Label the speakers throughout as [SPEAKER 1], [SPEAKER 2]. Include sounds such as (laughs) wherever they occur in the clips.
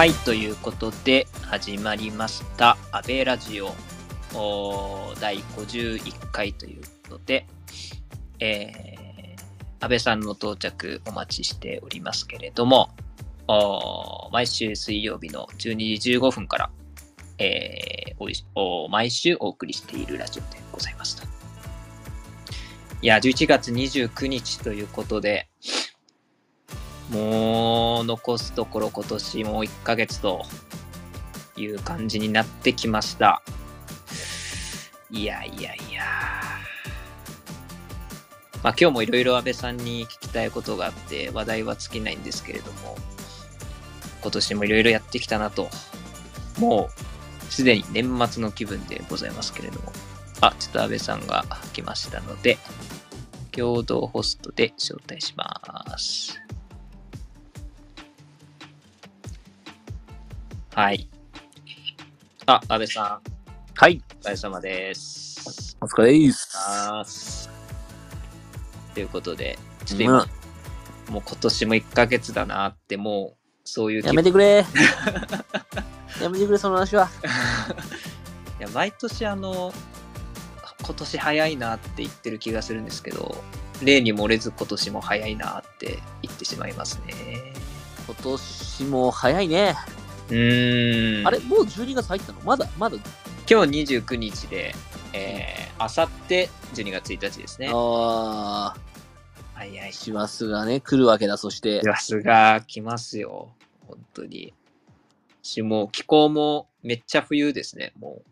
[SPEAKER 1] はい、ということで始まりました、安倍ラジオ。第51回ということで、えー安倍さんの到着お待ちしておりますけれども、毎週水曜日の12時15分から、えーお毎週お送りしているラジオでございますと。いや、11月29日ということで、もう残すところ今年もう1ヶ月という感じになってきました。いやいやいや。まあ今日もいろいろ安倍さんに聞きたいことがあって話題は尽きないんですけれども、今年もいろいろやってきたなと、もうすでに年末の気分でございますけれども、あ、ちょっと安倍さんが来ましたので、共同ホストで招待します。はい。あ、安倍さん、
[SPEAKER 2] はい。
[SPEAKER 1] お疲れ様です。
[SPEAKER 2] お疲れです。
[SPEAKER 1] ということで、ちょっと今、もう今年も1ヶ月だなって、もう、そういう気
[SPEAKER 2] やめてくれ。(laughs) やめてくれ、その話は。
[SPEAKER 1] いや毎年あの、今年早いなって言ってる気がするんですけど、例に漏れず今年も早いなって言ってしまいますね。
[SPEAKER 2] 今年も早いね。
[SPEAKER 1] うーん。
[SPEAKER 2] あれもう12月入ったの？まだ、まだ。
[SPEAKER 1] 今日29日で、えー、あさって12月1日ですね。
[SPEAKER 2] あ
[SPEAKER 1] 早い
[SPEAKER 2] あ、。師走がね、来るわけだ。そして、
[SPEAKER 1] さすが来ますよ。本当に。し、もう気候もめっちゃ冬ですね、も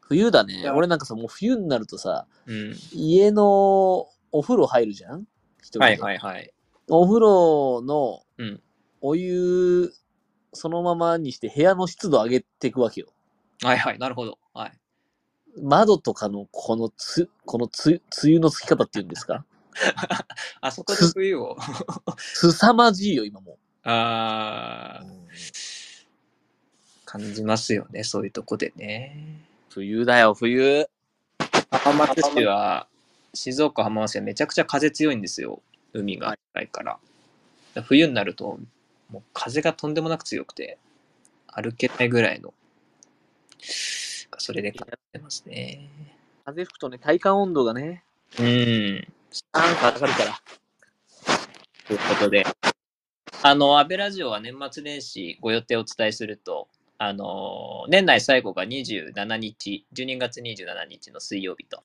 [SPEAKER 2] 冬だね。俺なんかさ、もう冬になるとさ、
[SPEAKER 1] う。うん。
[SPEAKER 2] 家のお風呂入るじゃん？一人で。
[SPEAKER 1] はいはいはい。
[SPEAKER 2] お風呂の
[SPEAKER 1] うん
[SPEAKER 2] お湯、そのままにして部屋の湿度上げていくわけよ。
[SPEAKER 1] はいはい、なるほど。はい。
[SPEAKER 2] 窓とかのこのつ、このつ、梅雨のつき方っていうんですか？(laughs)
[SPEAKER 1] あそこで冬を。
[SPEAKER 2] 凄まじいよ、今も
[SPEAKER 1] あー
[SPEAKER 2] う。
[SPEAKER 1] 感じますよね、そういうとこでね。
[SPEAKER 2] 冬だよ、冬。
[SPEAKER 1] 浜松市は、静岡浜松市はめちゃくちゃ風強いんですよ。海が近いから。冬になると、もう風がとんでもなく強くて、歩けないぐらいの、それで感じてますね。
[SPEAKER 2] 風吹くとね、体感温度がね、
[SPEAKER 1] うん。
[SPEAKER 2] なんか上がるから。
[SPEAKER 1] ということで、あの、安倍ラジオは年末年始ご予定をお伝えすると、あの、年内最後が27日、12月27日の水曜日と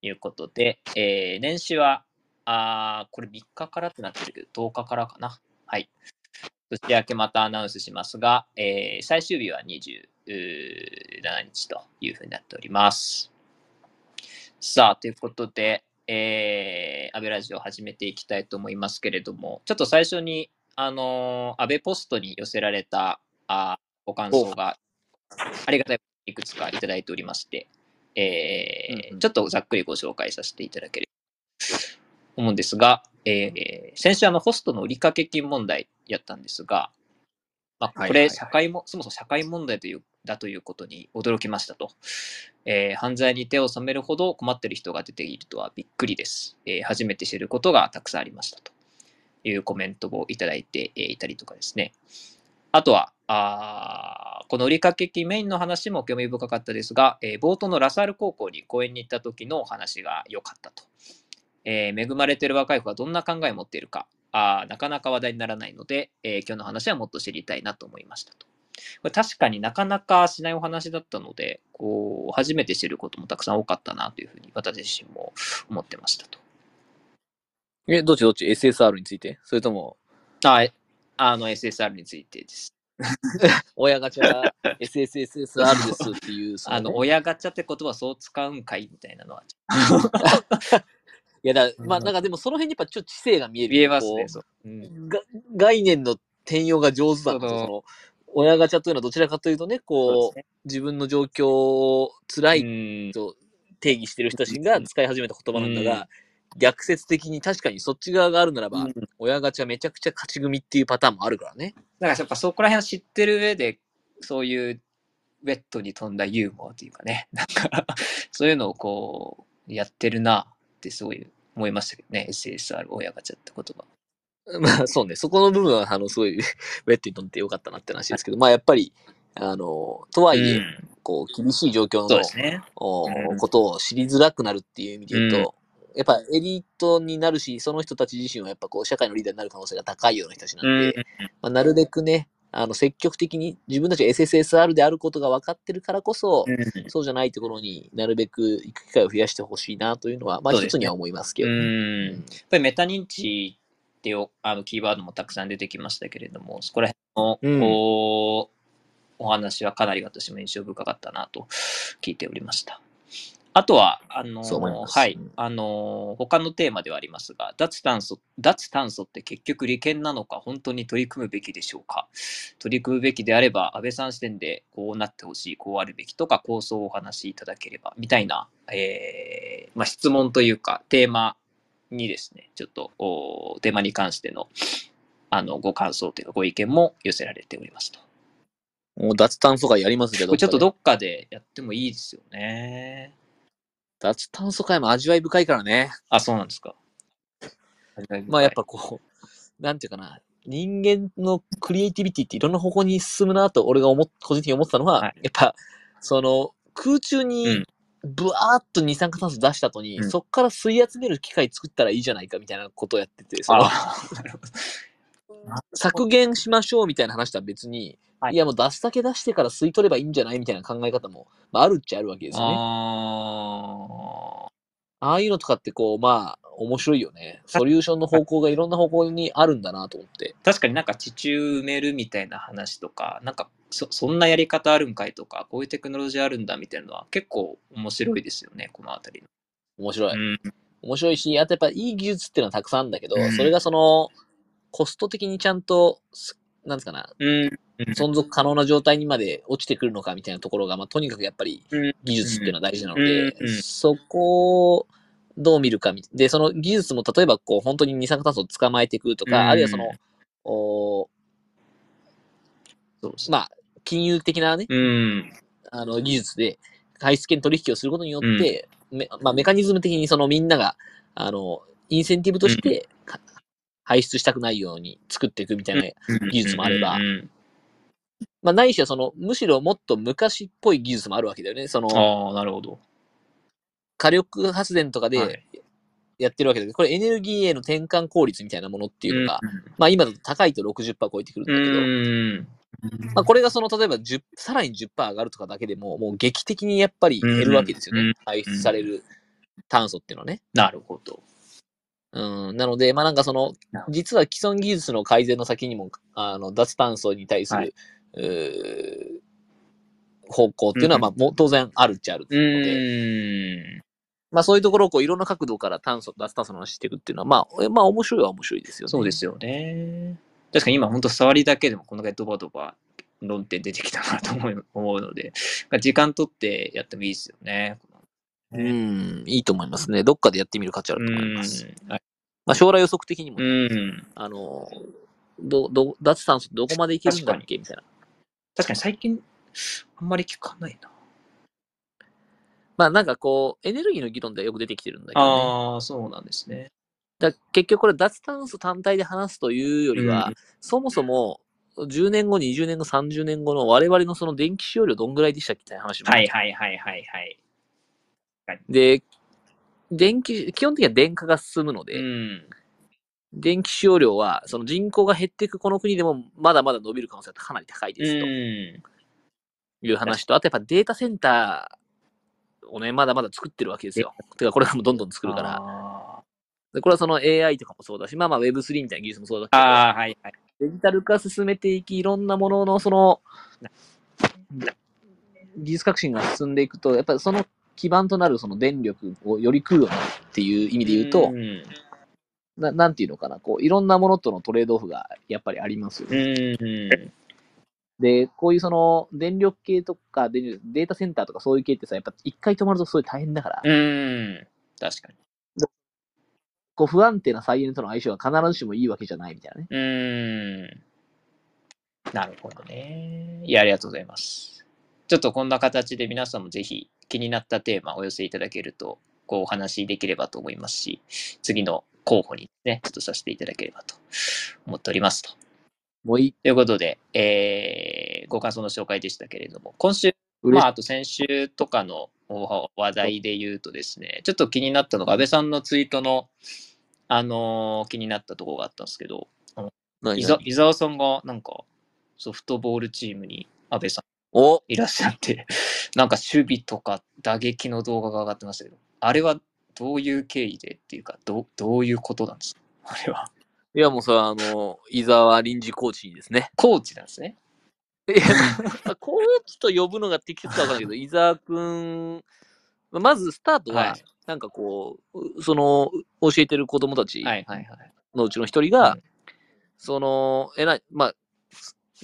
[SPEAKER 1] いうことで、えー年始は、あーこれ3日からってなってるけど、10日からかな。はい。年明けまたアナウンスしますが、えー最終日は27日というふうになっております。さあ、ということで、えー、安倍ラジオを始めていきたいと思いますけれども、ちょっと最初に、あのー安倍ポストに寄せられたあーご感想がありがたいいくつかいただいておりまして、えー
[SPEAKER 2] うんうん
[SPEAKER 1] ちょっとざっくりご紹介させていただければと思うんですが、えー先週あのホストの売掛金問題やったんですが、まあ、これ社会も、そもそも社会問題というだということに驚きましたと。えー犯罪に手を染めるほど困っている人が出ているとはびっくりです。えー初めて知ることがたくさんありましたというコメントをいただいてえーいたりとかですね。あとは、あーこの売掛金メインの話も興味深かったですが、えー冒頭のラサール高校に講演に行った時のお話が良かったと。えー恵まれている若い子がどんな考えを持っているか、あーなかなか話題にならないので、えー今日の話はもっと知りたいなと思いましたと。これ確かになかなかしないお話だったので、こう、初めて知ることもたくさん多かったなというふうに私自身も思ってましたと。
[SPEAKER 2] え、どっちどっち ?SSR について？それとも、
[SPEAKER 1] あ、あの SSR についてです。(laughs)
[SPEAKER 2] 親ガチャ SSSR (laughs) ですっていう、そ
[SPEAKER 1] あの、
[SPEAKER 2] ね
[SPEAKER 1] 親ガチャって言葉そう使うんかいみたいなのは
[SPEAKER 2] い (laughs) やだ、まあ、なんかでもその辺にやっぱちょっと知性が見える。
[SPEAKER 1] 見えますね。そう。うん。
[SPEAKER 2] が概念の転用が上手だなと、
[SPEAKER 1] その
[SPEAKER 2] その、親ガチャというのはどちらかというとね、こう、
[SPEAKER 1] そう
[SPEAKER 2] 自分の状況を辛い
[SPEAKER 1] ね
[SPEAKER 2] と定義してる人たちが使い始めた言葉なんだが、逆説的に確かにそっち側があるならば、
[SPEAKER 1] うん。
[SPEAKER 2] 親ガチャめちゃくちゃ勝ち組っていうパターンもあるからね。
[SPEAKER 1] だからやっぱそこら辺を知ってる上で、そういうウェットに飛んだユーモアというかね、なんか、そういうのをこう、やってるなってすごい思いましたけどね、SSR 親ガチャって言葉。(laughs)
[SPEAKER 2] まあそうね、そこの部分は、あの、すごい、(laughs) ウェットにとってよかったなって話ですけど、まあやっぱり、あの、とはいえ、
[SPEAKER 1] うん。
[SPEAKER 2] こう、厳しい状況の
[SPEAKER 1] ね。
[SPEAKER 2] お
[SPEAKER 1] うん。
[SPEAKER 2] ことを知りづらくなるっていう意味で言うと、やっぱエリートになるし、その人たち自身はやっぱこう、社会のリーダーになる可能性が高いような人たちなんで、
[SPEAKER 1] うん。
[SPEAKER 2] まあ、なるべくね、あの、積極的に自分たちが SSSR であることが分かってるからこそ、
[SPEAKER 1] うん。
[SPEAKER 2] そうじゃないところになるべく行く機会を増やしてほしいなというのは、まあ一つには思いますけど。
[SPEAKER 1] うん。やっぱりメタ認知っていうあのキーワードもたくさん出てきましたけれども、そこら辺の、
[SPEAKER 2] うん。
[SPEAKER 1] こうお話はかなり私も印象深かったなと聞いておりました。あとは、あの
[SPEAKER 2] そう思います
[SPEAKER 1] はい
[SPEAKER 2] うん、
[SPEAKER 1] あの他のテーマではありますが、脱炭素、脱炭素って結局利権なのか、本当に取り組むべきでしょうか。取り組むべきであれば、安倍さん視点でこうなってほしい、こうあるべきとか、構想をお話しいただければ、みたいな、えーまあ、質問というか、テーマにですね、ちょっとおテーマに関してのあのご感想というか、ご意見も寄せられておりますと。
[SPEAKER 2] もう脱炭素会やりますけど、
[SPEAKER 1] これちょっと
[SPEAKER 2] ど
[SPEAKER 1] どっかでやってもいいですよね。
[SPEAKER 2] 脱炭素会も味わい深いからね。
[SPEAKER 1] あ、そうなんですか。
[SPEAKER 2] まあやっぱこう、なんていうかな、人間のクリエイティビティっていろんな方向に進むなと俺が思っ個人的に思ってたのは、
[SPEAKER 1] はい。
[SPEAKER 2] やっぱ、その空中
[SPEAKER 1] う
[SPEAKER 2] に
[SPEAKER 1] ん。
[SPEAKER 2] ブワーっと二酸化炭素出した後に、
[SPEAKER 1] うん。
[SPEAKER 2] そっから吸い集める機械作ったらいいじゃないかみたいなことをやってて、その
[SPEAKER 1] あ (laughs)
[SPEAKER 2] 削減しましょうみたいな話とは別に、
[SPEAKER 1] はい
[SPEAKER 2] い、やもう出すだけ出してから吸い取ればいいんじゃないみたいな考え方も、まあ、あるっちゃあるわけですよね。
[SPEAKER 1] あ
[SPEAKER 2] ああいうのとかってこう、まあ、面白いよね。ソリューションの方向がいろんな方向にあるんだなと思って。
[SPEAKER 1] 確かになんか地中埋めるみたいな話とか、なんかそそんなやり方あるんかいとか、こういうテクノロジーあるんだみたいなのは結構面白いですよね、このあたり
[SPEAKER 2] 面白い。
[SPEAKER 1] の。
[SPEAKER 2] 面白いし、あとやっぱいい技術っていうのはたくさんあるんだけど、
[SPEAKER 1] うん
[SPEAKER 2] それがその、コスト的にちゃんと、すなんつうかな、
[SPEAKER 1] うん。うん。
[SPEAKER 2] 存続可能な状態にまで落ちてくるのかみたいなところが、まあ、とにかくやっぱり
[SPEAKER 1] うん。
[SPEAKER 2] 技術っていうのは大事なの
[SPEAKER 1] うん。
[SPEAKER 2] で、
[SPEAKER 1] うん。
[SPEAKER 2] そこをどう見るかみ、で、その技術も例えばこう、本当に二酸化炭素を捕まえていくとか、
[SPEAKER 1] うん。
[SPEAKER 2] あるいはその、お。まあ、金融的なね、
[SPEAKER 1] うん。
[SPEAKER 2] あの、技術で、排出権取引をすることによって、めまあ、メカニズム的にそのみんなが、あの、インセンティブとして、か排出したくないように作っていくみたいな、技術もあれば
[SPEAKER 1] うん
[SPEAKER 2] まあ、ないしはその、むしろもっと昔っぽい技術もあるわけだよね。その、
[SPEAKER 1] ああ、なるほど。
[SPEAKER 2] 火力発電とか
[SPEAKER 1] は
[SPEAKER 2] で
[SPEAKER 1] い
[SPEAKER 2] やってるわけだけど、これエネルギーへの転換効率みたいなものっていうのが、
[SPEAKER 1] うん
[SPEAKER 2] まあ今だと高いと60%超えてくるんだけど、
[SPEAKER 1] うん。
[SPEAKER 2] まあこれがその、例えば10、さらに10%上がるとかだけでも、もう劇的にやっぱり減るわけですよね。
[SPEAKER 1] うん
[SPEAKER 2] 排出される炭素っていうのはね。
[SPEAKER 1] なるほど。
[SPEAKER 2] うん、なので、まあなんかその
[SPEAKER 1] なるほ、ど
[SPEAKER 2] 実は既存技術の改善の先にも、あの、脱炭素に対する、
[SPEAKER 1] はいう
[SPEAKER 2] ー方向っていうのは、まあもう当然あるっちゃあるの
[SPEAKER 1] う
[SPEAKER 2] で、
[SPEAKER 1] ん。
[SPEAKER 2] まあそういうところをこういろんな角度から炭素、脱炭素の話していくっていうのは、まあ、えまあ面白いは面白いですよね。
[SPEAKER 1] そうですよね。確かに今本当触りだけでもこのぐらいドバドバ論点出てきたなと思う (laughs) 思うので、時間取ってやってもいいですよね。
[SPEAKER 2] うん、いいと思いますね。どっかでやってみる価値あ
[SPEAKER 1] う
[SPEAKER 2] ると思います。
[SPEAKER 1] ん。
[SPEAKER 2] まあ将来予測的にもね、
[SPEAKER 1] うん。
[SPEAKER 2] あの、ど、ど、脱炭素どこまでいけるんだっけ？みたいな。
[SPEAKER 1] 確かに最近あんまり聞かないな。
[SPEAKER 2] まあなんかこう、エネルギーの議論ではよく出てきてるんだけどね。
[SPEAKER 1] ああ、そうなんですね。
[SPEAKER 2] だ結局これ脱炭素単体で話すというよりは、
[SPEAKER 1] うん
[SPEAKER 2] そもそも10年後、20年後、30年後の我々のその電気使用量どんぐらいでしたっけ？みたいな話も。
[SPEAKER 1] はいはいはいはいはい。
[SPEAKER 2] で、電気、基本的には電化が進むので、
[SPEAKER 1] うん。
[SPEAKER 2] 電気使用量は、その人口が減っていくこの国でもまだまだ伸びる可能性はかなり高いですと
[SPEAKER 1] うん。
[SPEAKER 2] いう話と、あとやっぱデータセンターをね、まだまだ作ってるわけですよ。てかこれからもどんどん作るから。
[SPEAKER 1] あ
[SPEAKER 2] でこれはその AI とかもそうだし、まあまあ Web3 みたいな技術もそうだ
[SPEAKER 1] ー
[SPEAKER 2] けど、
[SPEAKER 1] はいはい。
[SPEAKER 2] デジタル化進めていき、いろんなもののその、技術革新が進んでいくと、やっぱりその基盤となるその電力をより食うようになるっていう意味で言うと、
[SPEAKER 1] ん。
[SPEAKER 2] ななんていうのかな、こう、いろんなものとのトレードオフがやっぱりありますよ
[SPEAKER 1] う
[SPEAKER 2] ね。
[SPEAKER 1] ん。
[SPEAKER 2] で、こういうその電力系とかデデータセンターとかそういう系ってさ、やっぱ一回止まるとすごい大変だから、
[SPEAKER 1] うん。確かに。
[SPEAKER 2] こう不安定な再エネとの相性は必ずしもいいわけじゃないみたいなね。
[SPEAKER 1] うん。なるほどね。いや、ありがとうございます。ちょっとこんな形で皆さんもぜひ気になったテーマをお寄せいただけると、こうお話しできればと思いますし、次の候補にね、ちょっとさせていただければと思っておりますと。
[SPEAKER 2] もういい。
[SPEAKER 1] ということで、えー、ご感想の紹介でしたけれども、今週、まあ、あと先週とかのお話題で言うとですね、ちょっと気になったのが、安倍さんのツイートの、あのー気になったところがあったんですけど、
[SPEAKER 2] 何
[SPEAKER 1] 伊沢伊沢さんがなんかソフトボールチームに安倍さん
[SPEAKER 2] お
[SPEAKER 1] いらっしゃって、なんか守備とか打撃の動画が上がってましたけど、あれはどういう経緯でっていうか、どうどういうことなんですか？あれは。
[SPEAKER 2] いや、もうそれは、あの、伊沢臨時コーチにですね。
[SPEAKER 1] コーチなんですね。
[SPEAKER 2] いや、ま (laughs) あコーチと呼ぶのが適切かわからないけど、伊沢くん、まずスタートは、
[SPEAKER 1] はい
[SPEAKER 2] なんかこう、その、教えてる子供たち。のうちの一人が、
[SPEAKER 1] うん
[SPEAKER 2] その、えらい、まあ、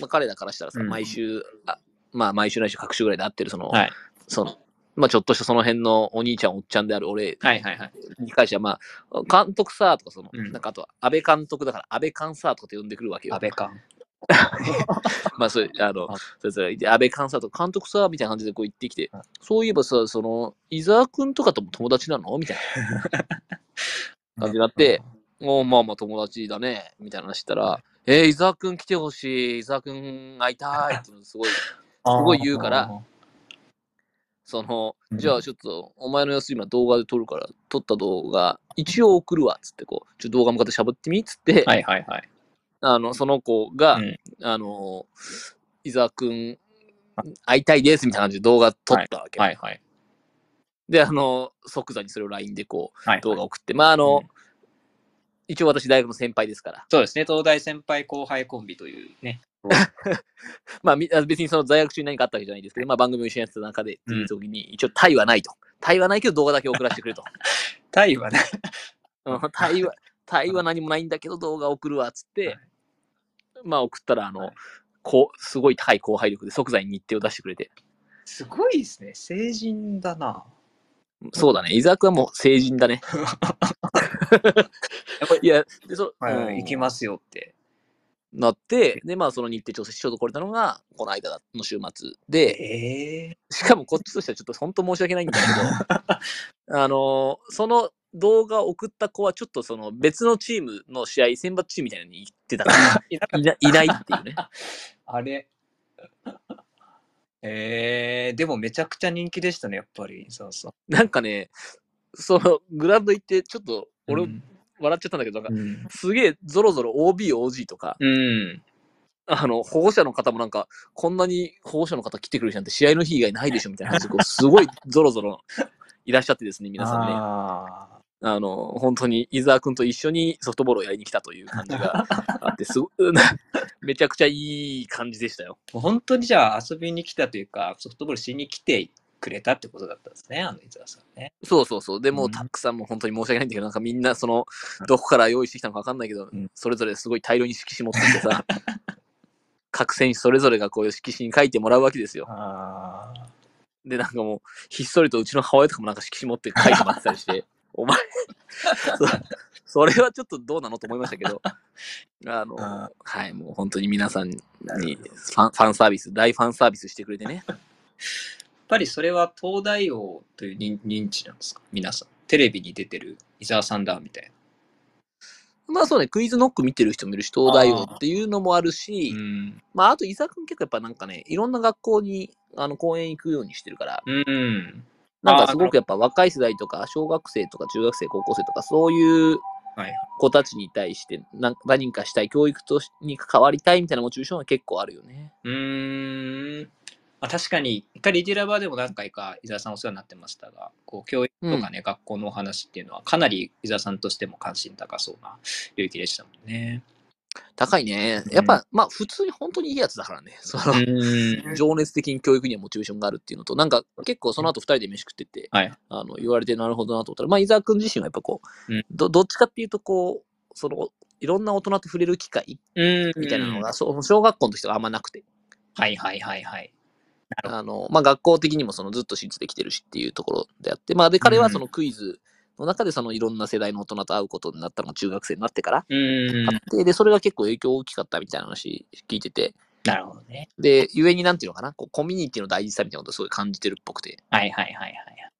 [SPEAKER 2] まあ、彼らからしたらさ、
[SPEAKER 1] うん
[SPEAKER 2] 毎週、あまあ、毎週ないし各週ぐらいで会ってる、その、
[SPEAKER 1] はい
[SPEAKER 2] その、まあ、ちょっとしたその辺のお兄ちゃん、おっちゃんである俺
[SPEAKER 1] はいはいはい。
[SPEAKER 2] に関しては、まあ、監督さとか、その、
[SPEAKER 1] うん。
[SPEAKER 2] なんかあとは、安倍監督だから、安倍監さとかって呼んでくるわけよ。
[SPEAKER 1] 安。倍か。(laughs)
[SPEAKER 2] まあ、そういう、あの
[SPEAKER 1] あ、
[SPEAKER 2] それぞれ、で安倍監査とか監督さ、みたいな感じでこう言ってきて
[SPEAKER 1] うん、
[SPEAKER 2] そういえばさ、その、伊沢くんとかとも友達なのみたいな。(laughs) 感じになって、おまあまあ友達だね、みたいな話したら、えー、伊沢くん来てほしい、伊沢くん会いたいっていうのすごい、(laughs)
[SPEAKER 1] す
[SPEAKER 2] ごい言うから、その、
[SPEAKER 1] うん
[SPEAKER 2] じゃあちょっと、お前の様子今動画で撮るから、撮った動画、一応送るわ、つってこう、ちょっと動画向かって喋ってみ、つって、
[SPEAKER 1] はいはいはい。
[SPEAKER 2] あの、その子が、
[SPEAKER 1] うん
[SPEAKER 2] あの、伊沢くん、会いたいですみたいな感じで動画撮ったわけ。
[SPEAKER 1] はいはい。
[SPEAKER 2] で、あの、即座にそれを LINE でこう、
[SPEAKER 1] はい
[SPEAKER 2] 動画送って、まあ、あの、
[SPEAKER 1] うん
[SPEAKER 2] 一応私大学の先輩ですから、
[SPEAKER 1] そうですね、東大先輩後輩コンビというね。(laughs)
[SPEAKER 2] まあ、別にその在学中に何かあったわけじゃないですけど、まあ、番組を一緒にやってた中で、っていう時に、一応、タイはないと。タイはないけど動画だけ送らせてくれと。(laughs)
[SPEAKER 1] タイはね、
[SPEAKER 2] うんタイは、(laughs) タイは何もないんだけど動画送るわ、つって、
[SPEAKER 1] はい
[SPEAKER 2] まあ、送ったら、あの、
[SPEAKER 1] はい
[SPEAKER 2] こう、すごい高い後輩力で即座に日程を出してくれて、
[SPEAKER 1] すごいですね、成人だな。
[SPEAKER 2] そうだね。伊沢くんはもう成人だね。いや、で、そ、うん
[SPEAKER 1] 行きますよって。
[SPEAKER 2] なって、で、まあ、その日程調整しようと来れたのが、この間の週末で、
[SPEAKER 1] ええ
[SPEAKER 2] しかもこっちとしてはちょっと本当申し訳ないんだけど、(laughs) あのーその動画を送った子はちょっとその別のチームの試合、選抜チームみたいなのに行ってたから、(laughs)
[SPEAKER 1] いな
[SPEAKER 2] いないないっていうね。
[SPEAKER 1] た (laughs) あれ。ええでもめちゃくちゃ人気でしたね、やっぱり。そうそう。
[SPEAKER 2] なんかね、そのグラウンド行って、ちょっと俺
[SPEAKER 1] うん
[SPEAKER 2] 笑っちゃったんだけど、なんか
[SPEAKER 1] うん。
[SPEAKER 2] すげえゾロゾロ OB、OG とか、
[SPEAKER 1] うん。
[SPEAKER 2] あの、保護者の方もなんか、こんなに保護者の方来てくれる人なんて試合の日以外ないでしょみたいな感じで、こうすごいゾロゾロいらっしゃってですね、皆さんね。
[SPEAKER 1] あ
[SPEAKER 2] あの、本当に伊沢くんと一緒にソフトボールをやりに来たという感じが (laughs) あって、すご (laughs) めちゃくちゃいい感じでしたよ。
[SPEAKER 1] 本当にじゃあ遊びに来たというか、ソフトボールしに来てくれたってことだったんですね、あの伊沢さんね。
[SPEAKER 2] そうそうそう。でも、
[SPEAKER 1] うん
[SPEAKER 2] たくさんも本当に申し訳ないんだけど、なんかみんな、その、どこから用意してきたのか分かんないけど、
[SPEAKER 1] うん
[SPEAKER 2] それぞれすごい大量に色紙持ってきてさ、(laughs) 各選手それぞれがこういう色紙に書いてもらうわけですよ。
[SPEAKER 1] あ
[SPEAKER 2] で、なんかもう、ひっそりとうちの母親とかもなんか色紙持って書いてもらってたりして、(laughs) お前そ、それはちょっとどうなのと思いましたけど、あの、
[SPEAKER 1] あ
[SPEAKER 2] はい、もう本当に皆さんにファンファンサービス、大ファンサービスしてくれてね。(laughs)
[SPEAKER 1] やっぱりそれは東大王という認認知なんですか？皆さん。テレビに出てる伊沢さんだみたい
[SPEAKER 2] まあそうね、クイズノック見てる人もいるし、東大王っていうのもあるし、
[SPEAKER 1] な。ん。
[SPEAKER 2] まああと伊沢くん結構やっぱなんかね、いろんな学校にあの講演行くようにしてるから、
[SPEAKER 1] うん。
[SPEAKER 2] なんかすごくやっぱ若い世代とか、小学生とか中学生、高校生とか、そういう
[SPEAKER 1] はい。
[SPEAKER 2] 子たちに対して何何かしたい、教育としに関わりたいみたいなモチベーションは結構あるよね。
[SPEAKER 1] うーん。まあ、確かに、一回リティラバーでも何回か伊沢さんお世話になってましたが、こう教育とかね、学校のお話っていうのはかなり伊沢さんとしても関心高そうな領域でしたもんね。
[SPEAKER 2] 高いね。
[SPEAKER 1] うん
[SPEAKER 2] やっぱ、まあ普通に本当にいいやつだからね。(laughs) その、
[SPEAKER 1] ん。
[SPEAKER 2] 情熱的に教育にはモチベーションがあるっていうのと、なんか結構その後二人で飯食ってて、
[SPEAKER 1] はい。
[SPEAKER 2] あの言われてなるほどなと思ったら、まあ伊沢くん自身はやっぱこう、
[SPEAKER 1] うん
[SPEAKER 2] どどっちかっていうとこう、その、いろんな大人と触れる機会
[SPEAKER 1] うん
[SPEAKER 2] みたいなのが、そう小学校の時とかあんまなくて、
[SPEAKER 1] はいはいはいはい。
[SPEAKER 2] あの、まあ学校的にもそのずっと私立できてるしっていうところであって、まあで、彼はそのクイズの中でそのいろんな世代の大人と会うことになったのが中学生になってから
[SPEAKER 1] うん
[SPEAKER 2] あ。って、で、それが結構影響大きかったみたいな話聞いてて、
[SPEAKER 1] なるほどね。
[SPEAKER 2] で、ゆえになんていうのかな、こうコミュニティの大事さみたいなことをすごい感じてるっぽくて、
[SPEAKER 1] はいはいはいはい。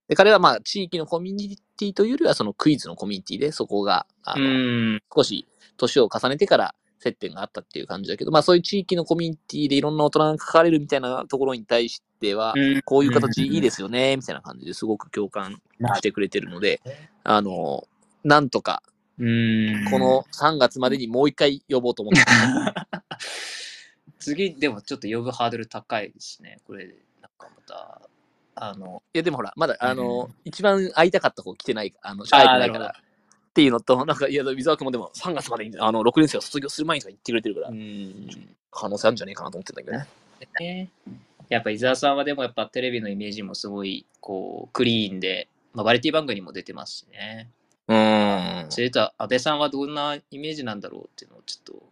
[SPEAKER 2] で、彼はまあ、地域のコミュニティというよりは、そのクイズのコミュニティで、そこが、あ
[SPEAKER 1] う
[SPEAKER 2] の、
[SPEAKER 1] ん。
[SPEAKER 2] 少し年を重ねてから接点があったっていう感じだけど、まあそういう地域のコミュニティでいろんな大人が関われるみたいなところに対しては、
[SPEAKER 1] うん
[SPEAKER 2] こういう形いいですよね、みたいな感じですごく共感してくれてるので、あの、なんとか、
[SPEAKER 1] うん。
[SPEAKER 2] この3月までにもう一回呼ぼうと思って。(laughs)
[SPEAKER 1] 次、でもちょっと呼ぶハードル高いですね。これ、なんかまた、あの、
[SPEAKER 2] いや、でもほら、まだ、あの、
[SPEAKER 1] うん
[SPEAKER 2] 一番会いたかった子来てない、あの、会えてないから。っていうのと、なんか、いや、水沢君もでも3月までに、あの、6年生を卒業する前に言ってくれてるから、
[SPEAKER 1] うん。
[SPEAKER 2] 可能性あるんじゃねえかなと思ってんだけどね。
[SPEAKER 1] ねやっぱ伊沢さんはでもやっぱテレビのイメージもすごいこうクリーンで、まあ、バラエティ番組にも出てますしね。
[SPEAKER 2] うーん。
[SPEAKER 1] それと安倍さんはどんなイメージなんだろうっていうのをちょっと。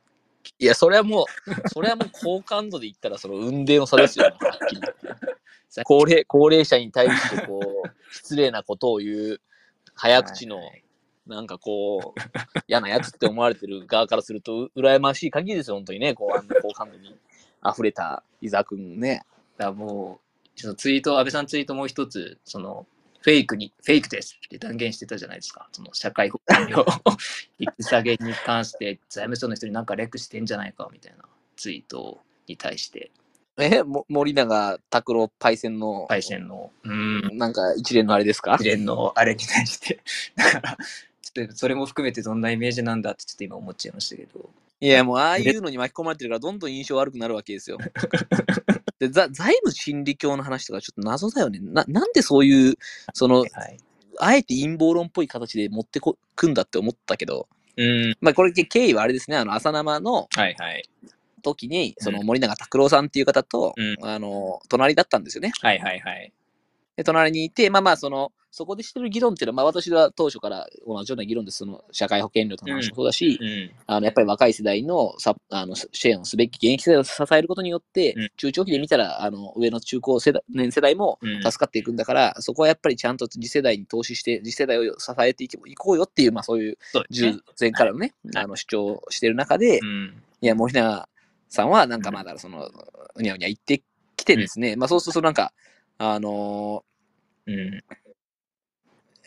[SPEAKER 2] いや、それはもう、それはもう好感度で言ったら、その運命の差ですよ、(laughs) はっきり言って。高齢、高齢者に対して、こう、失礼なことを言う、早口の
[SPEAKER 1] は、い
[SPEAKER 2] なんかこう、嫌なやつって思われてる側からすると、う羨ましい限りですよ、本当にね。こう、あんな好感度に溢れた伊沢くんね。
[SPEAKER 1] だもう、そのツイート、安倍さんツイートもう一つ、その、フェイクに、フェイクですって断言してたじゃないですか。その社会保険料 (laughs) 引き下げに関して財務省の人になんかレクしてんじゃないかみたいなツイートに対して、
[SPEAKER 2] え、も森永拓郎パイセンの、
[SPEAKER 1] パイセンの、うん、
[SPEAKER 2] なんか一連のあれですか？
[SPEAKER 1] 一連のあれに対して、だから、ちょっとそれも含めてどんなイメージなんだってちょっと今思っちゃいましたけど。
[SPEAKER 2] いや、もうああいうのに巻き込まれてるから、どんどん印象悪くなるわけですよ。(laughs) でざ財務心理教の話とかちょっと謎だよね。ななんでそういう、その、
[SPEAKER 1] はい。
[SPEAKER 2] あえて陰謀論っぽい形で持ってこくんだって思ったけど、
[SPEAKER 1] うん。
[SPEAKER 2] まあこれ経緯はあれですね、あの、朝生の
[SPEAKER 1] はいはい。
[SPEAKER 2] 時に、その
[SPEAKER 1] うん
[SPEAKER 2] 森永拓郎さんっていう方と、
[SPEAKER 1] うん
[SPEAKER 2] あの、隣だったんですよね。
[SPEAKER 1] はいはいはい。
[SPEAKER 2] で、隣にいて、まあまあ、その、そこでしてる議論っていうのは、まあ私は当初から同じような議論です。その、社会保険料との話もそうだし、
[SPEAKER 1] うん。
[SPEAKER 2] あの、やっぱり若い世代のさあの支援をすべき現役世代を支えることによって、
[SPEAKER 1] うん
[SPEAKER 2] 中長期で見たら、あの、上の中高世代年世代も
[SPEAKER 1] うん
[SPEAKER 2] 助かっていくんだから、そこはやっぱりちゃんと次世代に投資して、次世代を支えていこうよっていう、まあそういう従。前からのね、
[SPEAKER 1] はい
[SPEAKER 2] あの主張をしてる中で、
[SPEAKER 1] うん。
[SPEAKER 2] いや、森永さんはなんかまだその、うにゃうにゃ言ってきてですね、まあそうするとなんか、あの
[SPEAKER 1] うん。
[SPEAKER 2] ー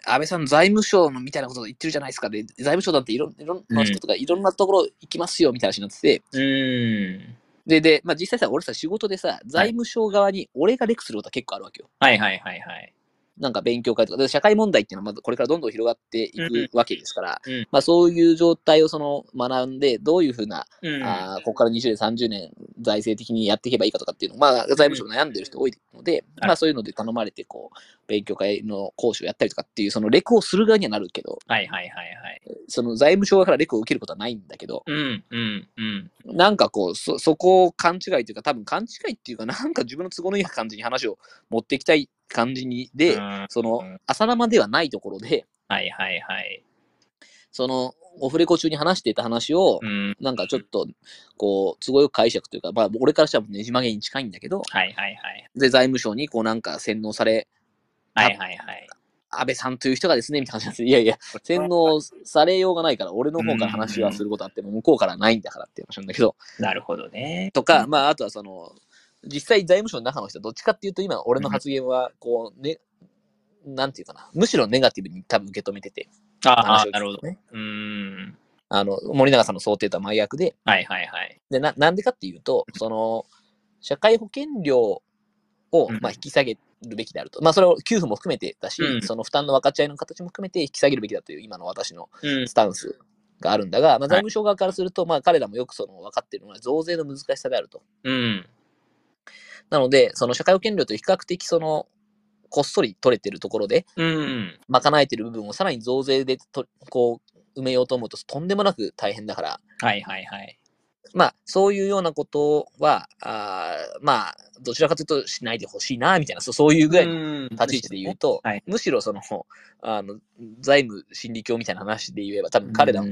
[SPEAKER 2] 安倍さん財務省のみたいなことを言ってるじゃないですか。で、財務省だっていろいろんな人とかいろんなところ行きますよみたいな話になってて、
[SPEAKER 1] うん。
[SPEAKER 2] で、で、まあ実際さ、俺さ、仕事でさ、財務省側に俺がレクすることは結構あるわけよ。
[SPEAKER 1] はいはいはいはい。
[SPEAKER 2] なんか勉強会とか、で社会問題っていうのはまだこれからどんどん広がってい
[SPEAKER 1] うん
[SPEAKER 2] くわけですから、
[SPEAKER 1] うん
[SPEAKER 2] まあそういう状態をその学んで、どういうふうな、
[SPEAKER 1] うん。
[SPEAKER 2] あーここから20年、30年財政的にやっていけばいいかとかっていうのを、まあ財務省悩んでる人多いので、
[SPEAKER 1] はい
[SPEAKER 2] まあそういうので頼まれて、こう、勉強会の講師をやったりとかっていう、そのレクをする側にはなるけど、
[SPEAKER 1] はいはいはいはい。
[SPEAKER 2] その財務省側からレクを受けることはないんだけど、
[SPEAKER 1] うんうんうん。
[SPEAKER 2] なんかこう、そ、そこを勘違いというか、多分勘違いっていうか、なんか自分の都合のいい感じに話を持っていきたい感じに、で、
[SPEAKER 1] うん
[SPEAKER 2] その
[SPEAKER 1] うん、
[SPEAKER 2] 朝生ではないところで、
[SPEAKER 1] はいはいはい。
[SPEAKER 2] その、オフレコ中に話していた話を
[SPEAKER 1] う、ん。
[SPEAKER 2] なんかちょっと、こう、都合よく解釈というか、まあ、俺からしたらねじ曲げに近いんだけど、
[SPEAKER 1] はいはいはい。
[SPEAKER 2] で、財務省にこうなんか洗脳され、
[SPEAKER 1] はいはいはい。
[SPEAKER 2] 安倍さんという人がですね、みたいな話なんですいやいや、(laughs) 洗脳されようがないから、俺の方から話はすることあっても、向こうからないんだからっていう話なんだけど、
[SPEAKER 1] なるほどね。
[SPEAKER 2] とか、まあ、あとはその、実際財務省の中の人はどっちかっていうと、今、俺の発言は、こう、ね、なんていうかな、むしろネガティブに多分受け止めてて、
[SPEAKER 1] ああ、なるほど。ね。うん。
[SPEAKER 2] あの、森永さんの想定とは真逆で、
[SPEAKER 1] はいはいはい。
[SPEAKER 2] で、な、なんでかっていうと、その、社会保険料を
[SPEAKER 1] うん、
[SPEAKER 2] まあ、引き下げるべきであると。まあ、それを給付も含めてだし、
[SPEAKER 1] うん
[SPEAKER 2] その負担の分かち合いの形も含めて引き下げるべきだという、今の私の
[SPEAKER 1] うん。
[SPEAKER 2] スタンスがあるんだが、まあ、
[SPEAKER 1] い
[SPEAKER 2] 財務省側からすると、まあ、彼らもよくその分かっているのは増税の難しさであると。
[SPEAKER 1] うん。
[SPEAKER 2] なので、その社会保険料と比較的その、こっそり取れてるところで、
[SPEAKER 1] うん。
[SPEAKER 2] 賄えてる部分をさらに増税でと、こう、埋めようと思うと、とんでもなく大変だから、
[SPEAKER 1] はいはいはい。
[SPEAKER 2] まあ、そういうようなことは、あーまあ、どちらかというとしないでほしいな、みたいな、そうそういうぐらいの
[SPEAKER 1] の
[SPEAKER 2] 立ち位置で言うと、
[SPEAKER 1] はい。
[SPEAKER 2] むしろその、あの、財務心理教みたいな話で言えば、多分彼らも、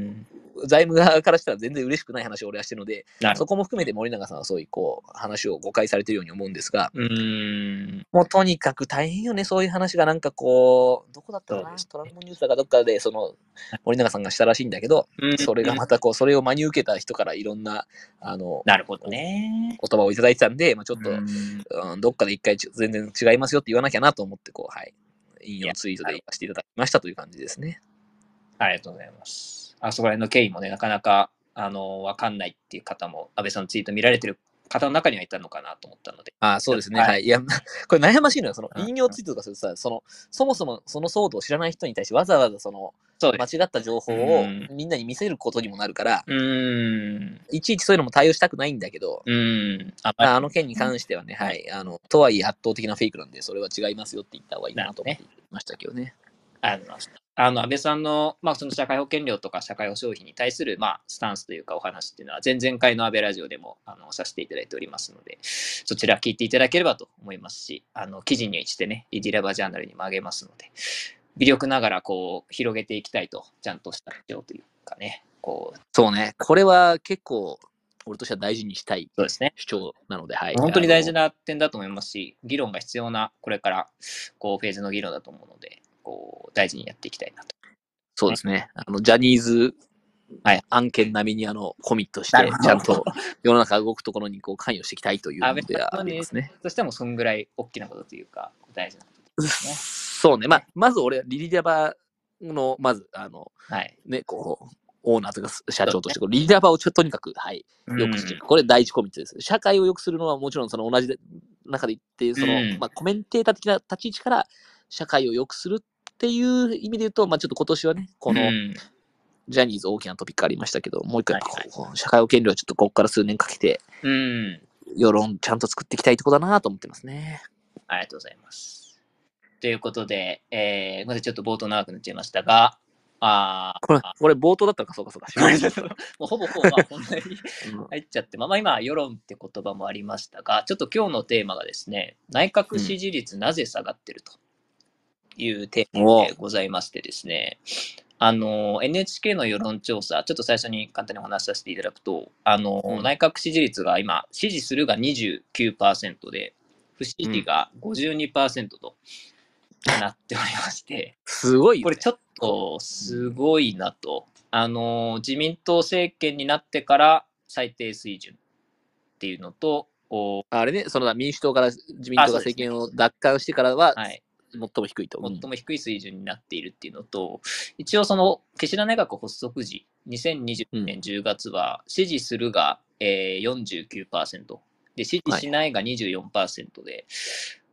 [SPEAKER 2] 財務側からしたら全然嬉しくない話を俺はしてるので、そこも含めて森永さんはそういう、こう、話を誤解されてるように思うんですが、
[SPEAKER 1] ど。うん。
[SPEAKER 2] もうとにかく大変よね、そういう話がなんかこう、どこだったかな、トランプニュースだかどっかで、その、森永さんがしたらしいんだけど、
[SPEAKER 1] うん
[SPEAKER 2] それがまたこう、それを真に受けた人からいろんな、あの、
[SPEAKER 1] なるほどね。
[SPEAKER 2] 言葉をいただいてたんで、まあ、ちょっと、
[SPEAKER 1] うん
[SPEAKER 2] うんどっかで一回全然違いますよって言わなきゃなと思って、こう、はい。引用ツイートで言わせていただきましたという感じですね。
[SPEAKER 1] ありがとうございます。あそこら辺の経緯もね、なかなか、あの、わかんないっていう方も、安倍さんのツイート見られてる方の中にはいたのかなと思ったので。
[SPEAKER 2] あそうですね。
[SPEAKER 1] はい
[SPEAKER 2] はい。いや、ま (laughs) これ悩ましいのよ。その
[SPEAKER 1] うん
[SPEAKER 2] 引用ツイートとかするとさ、その、そもそもその騒動を知らない人に対してわざわざその、
[SPEAKER 1] そ。
[SPEAKER 2] 間違った情報を
[SPEAKER 1] うん
[SPEAKER 2] みんなに見せることにもなるから、
[SPEAKER 1] うーん。
[SPEAKER 2] いちいちそういうのも対応したくないんだけど、
[SPEAKER 1] うーん。あ
[SPEAKER 2] まあ、あの件に関してはね、はい。あの、とはいえ圧倒的なフェイクなんで、それは違いますよって言った方がいいなと思ってましたけどね。
[SPEAKER 1] ありがとうございます。あの安倍さんの,、まあその社会保険料とか社会保障費に対する、まあ、スタンスというかお話っていうのは、前々回の安倍ラジオでもあのさせていただいておりますので、そちら聞いていただければと思いますし、あの記事にしてね、リディラバージャーナルにも上げますので、微力ながらこう広げていきたいと、ちゃんとした主張というかね、こう、
[SPEAKER 2] そうね。これは結構、俺としては大事にしたい
[SPEAKER 1] そうですね。
[SPEAKER 2] 主張なので、はい。
[SPEAKER 1] 本当に大事
[SPEAKER 2] な。
[SPEAKER 1] な点だと思いますし、議論が必要な、これからこうフェーズの議論だと思うので、こう大事にやっていきたいなと。
[SPEAKER 2] そうですね。あの、ジャニーズ
[SPEAKER 1] はい
[SPEAKER 2] 案件並みにあの、コミットしてちゃんと (laughs) 世の中が動くところにこう関与していきたいというのでありますね。
[SPEAKER 1] としても、そんぐらい大きなことというか、大事なことですね。
[SPEAKER 2] そうね。まあ、まず俺はリリダバの、まず、あの、
[SPEAKER 1] はい。
[SPEAKER 2] ね、こう、オーナーとか社長として、リリダバをちょっととにかく、はい、良くしていく。これ第一コミットです。社会を良くするのはもちろんその同じで中で言って、その、
[SPEAKER 1] うん
[SPEAKER 2] まあコメンテーター的な立ち位置から社会を良くするっていう意味で言うと、まあちょっと今年はね、この
[SPEAKER 1] うん
[SPEAKER 2] ジャニーズ大きなトピックありましたけど、もう一回社会保険料はちょっとここから数年かけて
[SPEAKER 1] うん。
[SPEAKER 2] 世論ちゃんと作っていきたいところだなと思ってますね。
[SPEAKER 1] ありがとうございます。ということで、えー、まずちょっと冒頭長くなっちゃいましたが、あ
[SPEAKER 2] これ、これ冒頭だったのか、そうかそうか。
[SPEAKER 1] ーもうほぼほぼ、まんなに (laughs)
[SPEAKER 2] うん
[SPEAKER 1] 入っちゃって、まあ、まあ今、世論って言葉もありましたが、ちょっと今日のテーマがですね、内閣支持率なぜ下がってるというテーマでございましてですね、あの、NHK の世論調査、ちょっと最初に簡単にお話しさせていただくと、あの、
[SPEAKER 2] うん。
[SPEAKER 1] 内閣支持率が今、支持するが29%で、不支持が52%となっておりまして、
[SPEAKER 2] すごいよ、ね。
[SPEAKER 1] これちょっとすごいなと。あの、自民党政権になってから最低水準っていうのと、お。
[SPEAKER 2] あれね、その民主党から自民党が政権を奪還してからは、
[SPEAKER 1] はい、
[SPEAKER 2] 最も低いと。うん。
[SPEAKER 1] 最も低い水準になっているっていうのと、一応その岸田内閣発足時、2020年10月は支持するが、えー、49%で、支持しないが24%で、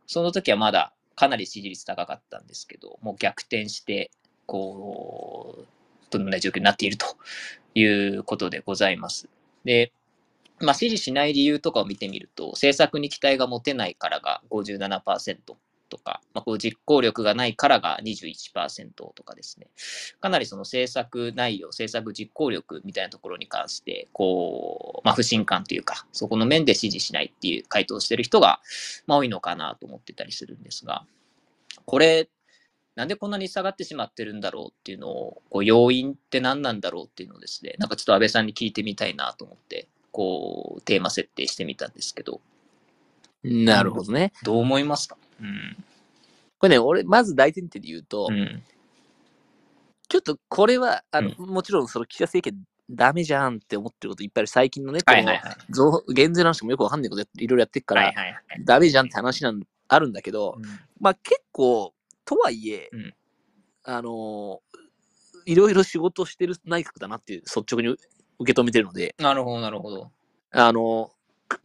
[SPEAKER 1] その時はまだかなり支持率高かったんですけど、もう逆転して、こう、とんでもない状況になっているということでございます。で、まあ、支持しない理由とかを見てみると、政策に期待が持てないからが57%とか、まあ、こう実行力がないからが21%とかですね、かなりその政策内容、政策実行力みたいなところに関して、こう、まあ、不信感というか、そこの面で支持しないっていう回答してる人が、まあ、多いのかなと思ってたりするんですが、これ、なんでこんなに下がってしまってるんだろうっていうのを、こう要因って何なんだろうっていうのをですね、なんかちょっと安倍さんに聞いてみたいなと思って、こう、テーマ設定してみたんですけど、
[SPEAKER 2] なるほどね。
[SPEAKER 1] どう思いますかうん。
[SPEAKER 2] これね、俺、まず大前提で言うと、
[SPEAKER 1] うん。
[SPEAKER 2] ちょっとこれは、あの、もちろんその岸田政権ダメじゃんって思ってることいっぱいある。最近のね、この
[SPEAKER 1] はいはいはい。
[SPEAKER 2] 増減税の話もよくわかんないこといろいろやってるから、
[SPEAKER 1] はいはいはい。
[SPEAKER 2] ダメじゃんって話なんあるんだけど、まあ結構、とはいえ、
[SPEAKER 1] うん
[SPEAKER 2] あのいろいろ仕事してる内閣だなっていう率直に受け止めてるので、
[SPEAKER 1] なるほど、なるほど。
[SPEAKER 2] あの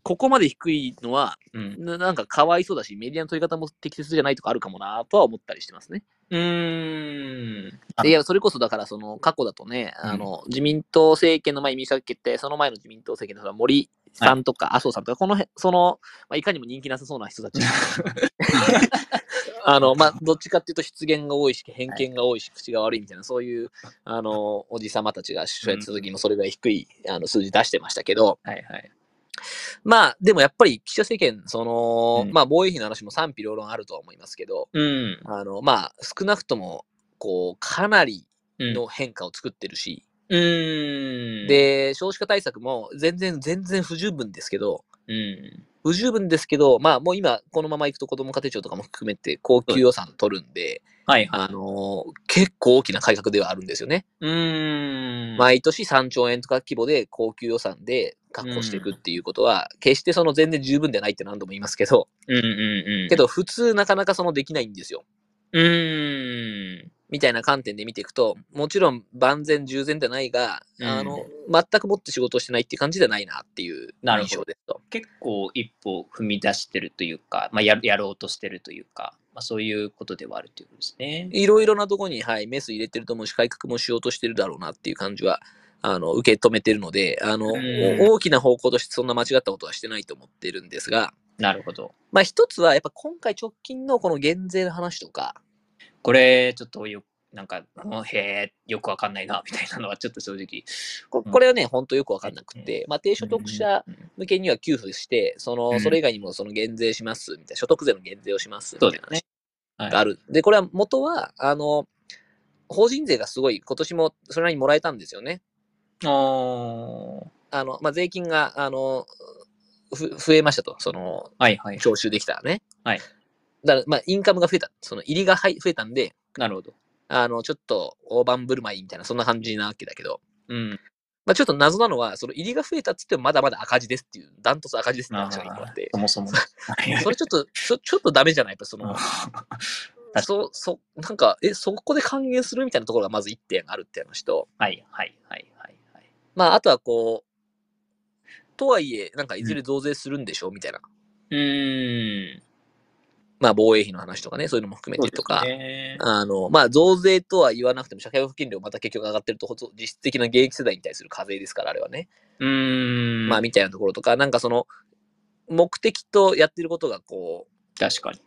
[SPEAKER 2] ここまで低いのは、
[SPEAKER 1] うん。
[SPEAKER 2] ななんかかわいそうだし、メディアの取り方も適切じゃないとかあるかもなとは思ったりしてますね。
[SPEAKER 1] うーん。
[SPEAKER 2] いや、それこそだから、その過去だとね、
[SPEAKER 1] うん
[SPEAKER 2] あの自民党政権の前に民主党が決定、その前の自民党政権の森さんとか麻生さんとか、この辺、その、まあ、いかにも人気なさそうな人たち。(laughs) (laughs) あの、まあ、どっちかっていうと失言が多いし、偏見が多いし、口が悪いみたいな、そういう、あの、おじさまたちが首相やってた時もそれぐらい低い、あの数字出してましたけど、
[SPEAKER 1] はいはい。
[SPEAKER 2] まあ、でもやっぱり岸田政権、その、
[SPEAKER 1] うん
[SPEAKER 2] まあ、防衛費の話も賛否両論あるとは思いますけど、
[SPEAKER 1] うん。
[SPEAKER 2] あの、まあ、少なくとも、こう、かなり
[SPEAKER 1] うん
[SPEAKER 2] の変化を作ってるし、
[SPEAKER 1] うーん。、
[SPEAKER 2] で、少子化対策も全然、全然不十分ですけど、
[SPEAKER 1] うん。
[SPEAKER 2] 不十分ですけど、まあもう今、このまま行くと子ども家庭庁とかも含めて高級予算取るんで、
[SPEAKER 1] はいはい。
[SPEAKER 2] あのー結構大きな改革ではあるんですよね。
[SPEAKER 1] うーん。
[SPEAKER 2] 毎年3兆円とか規模で高級予算で確保していくっていうことは、決してその全然十分ではないって何度も言いますけど、
[SPEAKER 1] うんうんうん。
[SPEAKER 2] けど普通なかなかそのできないんですよ。
[SPEAKER 1] うーん。
[SPEAKER 2] みたいな観点で見ていくと、もちろん万全従前ではないが、
[SPEAKER 1] うん
[SPEAKER 2] あの、全くもって仕事をしてないっていう感じではないなっていう
[SPEAKER 1] なるほど
[SPEAKER 2] 印象ですと。
[SPEAKER 1] 結構一歩踏み出してるというか、まあ、ややろうとしてるというか、まあ、そういうことではあるということですね。
[SPEAKER 2] いろいろなとこに、はい、メス入れてると思うし、改革もしようとしてるだろうなっていう感じは、あの、受け止めてるので、あの、
[SPEAKER 1] ん
[SPEAKER 2] 大きな方向としてそんな間違ったことはしてないと思ってるんですが、
[SPEAKER 1] なるほど。
[SPEAKER 2] まあ一つはやっぱ今回直近のこの減税の話とか、
[SPEAKER 1] これ、ちょっとよ、なんか、うんへえ、よくわかんないな、みたいなのは、ちょっと正直。うん
[SPEAKER 2] ここれはね、本当よくわかんなくて、まあ低所得者
[SPEAKER 1] うん
[SPEAKER 2] 向けには給付して、その、
[SPEAKER 1] うん
[SPEAKER 2] それ以外にもその減税します、みたいな、所得税の減税をします、みたいな
[SPEAKER 1] ね。はい
[SPEAKER 2] がある。で、これは元は、あの、法人税がすごい今年もそれなりにもらえたんですよね。
[SPEAKER 1] あ
[SPEAKER 2] の、まあ、税金が、あの、ふ増えましたと、その、
[SPEAKER 1] はいはい。
[SPEAKER 2] 徴収できたらね。
[SPEAKER 1] はい。
[SPEAKER 2] だから、まあ、インカムが増えた。その、入りがはい増えたんで、
[SPEAKER 1] なるほど。
[SPEAKER 2] あの、ちょっと、大盤振る舞いみたいな、そんな感じなわけだけど、
[SPEAKER 1] うん。
[SPEAKER 2] まあ、ちょっと謎なのは、その、入りが増えたっつっても、まだまだ赤字ですっていう、ダントツ赤字ですって話があって
[SPEAKER 1] そ、もそも
[SPEAKER 2] それちょっと、ちょちょっとダメじゃない？やっぱその、
[SPEAKER 1] か (laughs)
[SPEAKER 2] そ、そ、なんか、え、そこで還元するみたいなところがまず一点あるって話と、
[SPEAKER 1] はいはいはいはいはい。
[SPEAKER 2] まあ、あとはこう、とはいえ、なんかいずれ増税するんでしょ？うみたいな。
[SPEAKER 1] うーん。
[SPEAKER 2] まあ、防衛費の話とかね、そういうのも含めてとか、
[SPEAKER 1] ね。
[SPEAKER 2] あの、まあ、増税とは言わなくても、社会保険料また結局上がってると、実質的な現役世代に対する課税ですから、あれはね。
[SPEAKER 1] うーん。
[SPEAKER 2] まあ、みたいなところとか、なんかその、目的とやってることがこ
[SPEAKER 1] 確かに。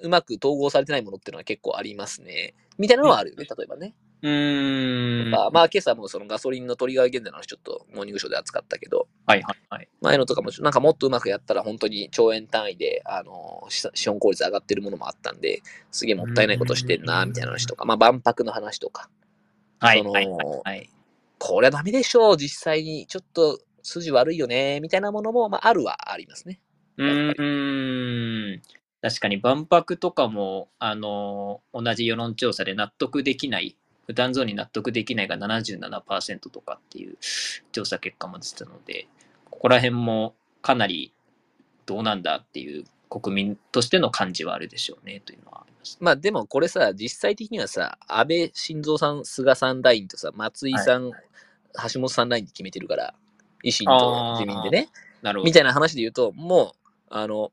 [SPEAKER 2] う、うまく統合されてないものっていうのは結構ありますね。みたいなのはあるよね、例えばね。
[SPEAKER 1] うーん。
[SPEAKER 2] まあ、まあ、今朝もそのガソリンのトリガー減税の話ちょっとモーニングショーで扱ったけど、
[SPEAKER 1] はいはいはい。
[SPEAKER 2] 前のとかもなんかもっとうまくやったら本当に兆円単位で、あの、資資本効率上がってるものもあったんで、すげえもったいないことしてんな、みたいな話とか、まあ万博の話とか、その
[SPEAKER 1] はいはいはいはい。
[SPEAKER 2] これはダメでしょう、実際にちょっと筋悪いよね、みたいなものも、まああるはありますね。
[SPEAKER 1] うーん。確かに万博とかも、あの、同じ世論調査で納得できない、負担増に納得できないが77%とかっていう調査結果も出てたので、ここら辺もかなりどうなんだっていう国民としての感じはあるでしょうねというのはあります。
[SPEAKER 2] まあでもこれさ、実際的にはさ、安倍晋三さん、菅さんラインとさ、松井さん、橋本さんラインで決めてるから、維新と自民でね。
[SPEAKER 1] なるほど。
[SPEAKER 2] みたいな話で言うと、もう、あの、
[SPEAKER 1] はい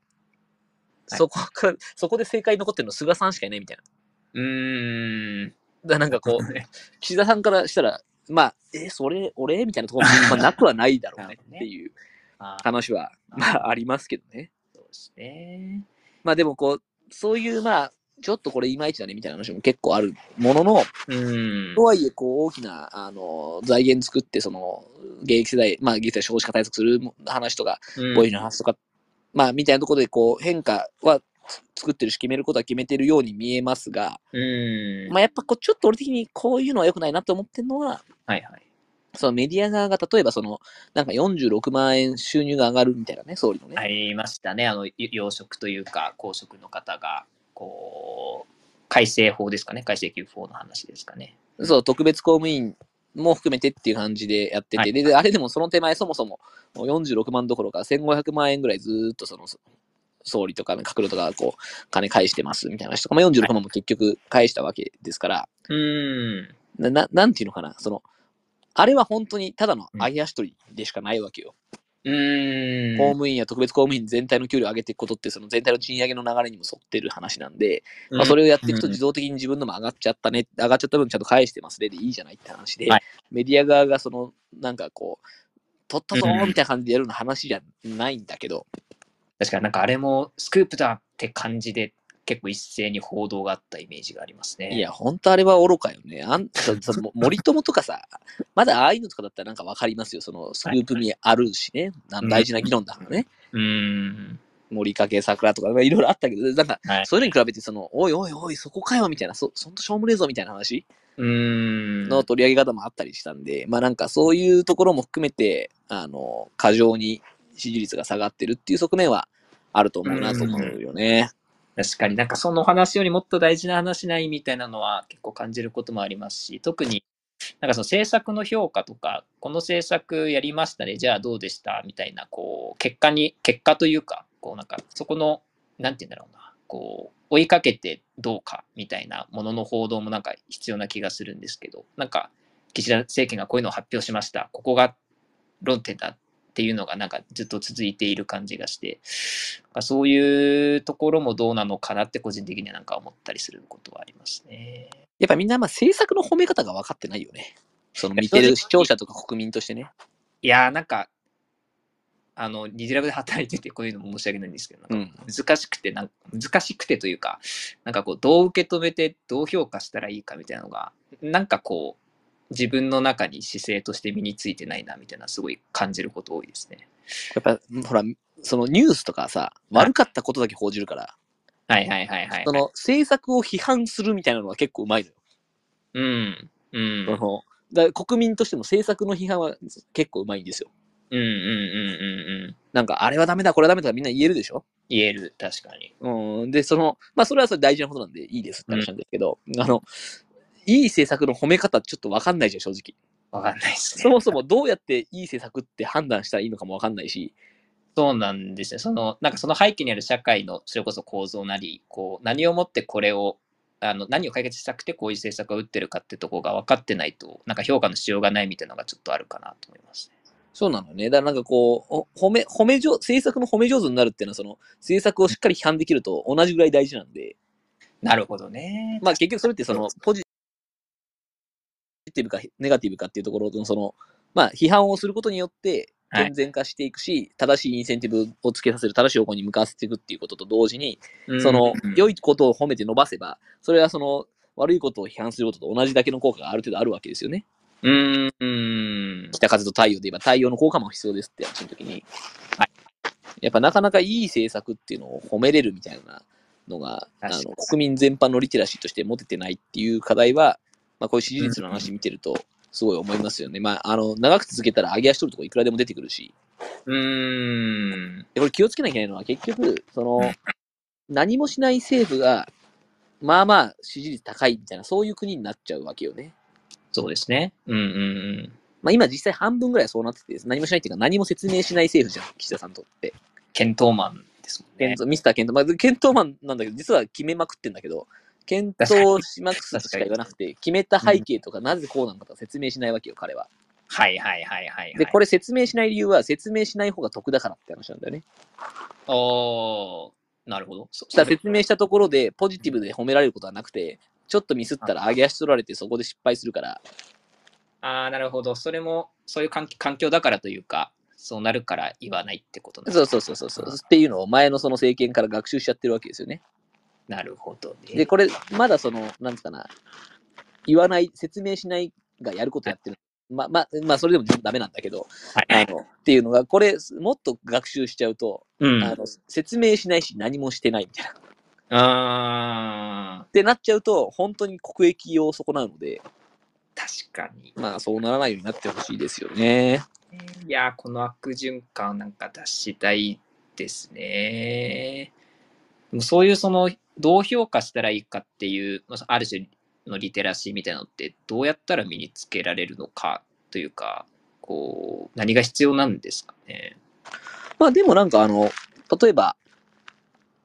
[SPEAKER 2] そこから、(laughs) そこで正解残ってるの菅さんしかいないみたいな。
[SPEAKER 1] うーん。
[SPEAKER 2] だなんかこう、岸田さんからしたら、まあ、え、それ、俺みたいなところも、まあ、なくはないだろうねっていう話は、まあ、ありますけどね。
[SPEAKER 1] そうですね。
[SPEAKER 2] まあでもこう、そういう、まあ、ちょっとこれいまいちだねみたいな話も結構あるものの、
[SPEAKER 1] うーん
[SPEAKER 2] と。はいえ、こう、大きな、あの、財源作って、その、現役世代、まあ、現役世代少子化対策する話とか、
[SPEAKER 1] うん
[SPEAKER 2] 防衛費の話とか、まあ、みたいなところで、こう、変化は作ってるし、決めることは決めてるように見えますが、
[SPEAKER 1] うーん。
[SPEAKER 2] まあ、やっぱこう、ちょっと俺的にこういうのは良くないなと思ってるのは、
[SPEAKER 1] はいはい。
[SPEAKER 2] そのメディア側が例えばその、なんか46万円収入が上がるみたいなね、総理のね。
[SPEAKER 1] ありましたね。あの、ゆ養殖というか、公職の方が、こう、改正法ですかね。改正給付法の話ですかね。
[SPEAKER 2] そう、特別公務員も含めてっていう感じでやってて、
[SPEAKER 1] はい
[SPEAKER 2] でで、あれでもその手前そもそももう46万どころか1500万円ぐらいずーっとその、総理とか、ね、閣僚とかがこう、金返してますみたいな話とか、まあ、46万も結局返したわけですから、
[SPEAKER 1] うーん。
[SPEAKER 2] な、ななんていうのかな、その、あれは本当にただの揚げ足取りでしかないわけよ。
[SPEAKER 1] うーん。
[SPEAKER 2] 公務員や特別公務員全体の給料を上げていくことって、その全体の賃上げの流れにも沿ってる話なんで、まあ、それをやっていくと
[SPEAKER 1] うん。
[SPEAKER 2] 自動的に自分のも上がっちゃったね、上がっちゃった分ちゃんと返してますねでいいじゃないって話で、
[SPEAKER 1] はい。
[SPEAKER 2] メディア側がその、なんかこう、取ったぞみたいな感じでやるような話じゃないんだけど、
[SPEAKER 1] 確かになんかあれもスクープだって感じで結構一斉に報道があったイメージがありますね。
[SPEAKER 2] いや、ほんとあれは愚かよね。あんた、さも森友とかさ、(laughs) まだああいうのとかだったらなんかわかりますよ。そのスクープ味あるしね。あの大事な議論だからね。
[SPEAKER 1] うーん。
[SPEAKER 2] 森かけ桜とか、まあいろいろあったけど、なんか、
[SPEAKER 1] はい。
[SPEAKER 2] そういうのに比べて、その、おいおいおい、そこかよ、みたいな、そ、そんとしょうもねえぞ、みたいな話
[SPEAKER 1] うーん。
[SPEAKER 2] の取り上げ方もあったりしたんで、まあなんかそういうところも含めて、あの、過剰に支持率が下がってるっていう側面はあると思うなと思うよね。
[SPEAKER 1] 確かになんかその話よりもっと大事な話ないみたいなのは結構感じることもありますし、特になんかその政策の評価とか、この政策やりましたね、じゃあどうでしたみたいな、こう、結果に、結果というか、こうなんかそこの、なんて言うんだろうな、こう、追いかけてどうかみたいなものの報道もなんか必要な気がするんですけど、なんか岸田政権がこういうのを発表しました。ここが論点だっていうのがなんかずっと続いている感じがして、そういうところもどうなのかなって個人的にはなんか思ったりすることはありますね。
[SPEAKER 2] やっぱみんなまあ政策の褒め方が分かってないよね。その見てる視聴者とか国民としてね。
[SPEAKER 1] いやーなんか、あの、ニジラブで働いててこういうのも申し訳ないんですけど、なんか難しくてなん、難しくてというか、なんかこう、どう受け止めてどう評価したらいいかみたいなのが、なんかこう、自分の中に姿勢として身についてないなみたいなすごい感じること多いですね。
[SPEAKER 2] やっぱ、ほら、そのニュースとかさ、悪かったことだけ報じるから、
[SPEAKER 1] はいはいはいはい、
[SPEAKER 2] その政策を批判するみたいなのは結構うまいのよ。
[SPEAKER 1] うん。うん。
[SPEAKER 2] そのだ国民としても政策の批判は結構うまいんですよ。
[SPEAKER 1] うんうんうんうんうん。
[SPEAKER 2] なんか、あれはダメだ、これはダメだみんな言えるでしょ？
[SPEAKER 1] 言える、確かに。
[SPEAKER 2] うん。で、その、まあ、それはそれ大事なことなんでいいですって話なんですけど、あの、いい政策の褒め方ちょっとわかんないじゃん、正直。
[SPEAKER 1] わかんないですね。
[SPEAKER 2] そもそもどうやっていい政策って判断したらいいのかもわかんないし、
[SPEAKER 1] そうなんですね。その、なんかその背景にある社会の、それこそ構造なり、こう、何をもってこれを、あの、何を解決したくてこういう政策を打ってるかってとこが分かってないと、なんか評価のしようがないみたいなのがちょっとあるかなと思いますね。
[SPEAKER 2] そうなのよね。だからなんかこう、お褒め、褒め上、政策の褒め上手になるっていうのは、その、政策をしっかり批判できると同じぐらい大事なんで、
[SPEAKER 1] なるほどね。
[SPEAKER 2] まあ結局それってその、ポジティブかネガティブかっていうところの、その、まあ批判をすることによって、
[SPEAKER 1] はい
[SPEAKER 2] 健全化していくし、正しいインセンティブをつけさせる、正しい方向に向かわせていくっていうことと同時に、その、良
[SPEAKER 1] い。
[SPEAKER 2] いことを褒めて伸ばせば、それはその、悪いことを批判することと同じだけの効果がある程度あるわけですよね。
[SPEAKER 1] うーん。
[SPEAKER 2] 北風と太陽で言えば太陽の効果も必要ですって話の時に、
[SPEAKER 1] はい
[SPEAKER 2] やっぱなかなかいい政策っていうのを褒めれるみたいなのが、あの国民全般のリテラシーとして持ててないっていう課題は、まあ、こういう支持率の話見てると、すごい思いますよね。まあ、あの、長く続けたら上げ足取るとこいくらでも出てくるし、
[SPEAKER 1] うーん。
[SPEAKER 2] でこれ気をつけなきゃいけないのは結局、その、何もしない政府が、まあまあ支持率高いみたいな、そういう国になっちゃうわけよね。
[SPEAKER 1] そうですね。うんうんうん。
[SPEAKER 2] まあ今実際半分ぐらいそうなってて、何もしないっていうか何も説明しない政府じゃん、岸田さんにとって。
[SPEAKER 1] 検討マンですもんね
[SPEAKER 2] ミスターケント、まあ、ケントマンなんだけど、実は決めまくってんだけど、検討しまくすとしか言わなくて、決めた背景とか、なぜこうなのかとか説明しないわけよ、彼は。
[SPEAKER 1] はいはいはいはい、はい。
[SPEAKER 2] で、これ説明しない理由は、説明しない方が得だからって話なんだよね。
[SPEAKER 1] おーなるほど。そ
[SPEAKER 2] だから説明したところで、ポジティブで褒められることはなくて、ちょっとミスったら上げ足取られてそこで失敗するから、
[SPEAKER 1] ああ、なるほど。それも、そういう環環境だからというか、そうなるから言わないってこと
[SPEAKER 2] そうそうそうそう。っていうのを前のその政権から学習しちゃってるわけですよね。
[SPEAKER 1] なるほどね。
[SPEAKER 2] で、これ、まだその、なんつうかな、言わない、説明しないがやることやってる。ま、ま、まあ、それでもダメなんだけど、
[SPEAKER 1] はい、
[SPEAKER 2] あの、っていうのが、これ、もっと学習しちゃうと、
[SPEAKER 1] うん。
[SPEAKER 2] あの、説明しないし何もしてないみたいな。っ
[SPEAKER 1] あ
[SPEAKER 2] てなっちゃうと、本当に国益を損なうので、
[SPEAKER 1] ー確かに。
[SPEAKER 2] まあ、そうならないようになってほしいですよね。
[SPEAKER 1] いやー、この悪循環をなんか脱したいですね。でもそういうその、どう評価したらいいかっていう、まあある種のリテラシーみたいなのって、どうやったら身につけられるのかというか、こう、何が必要なんですかね？
[SPEAKER 2] まあ、でもなんかあの、例えば、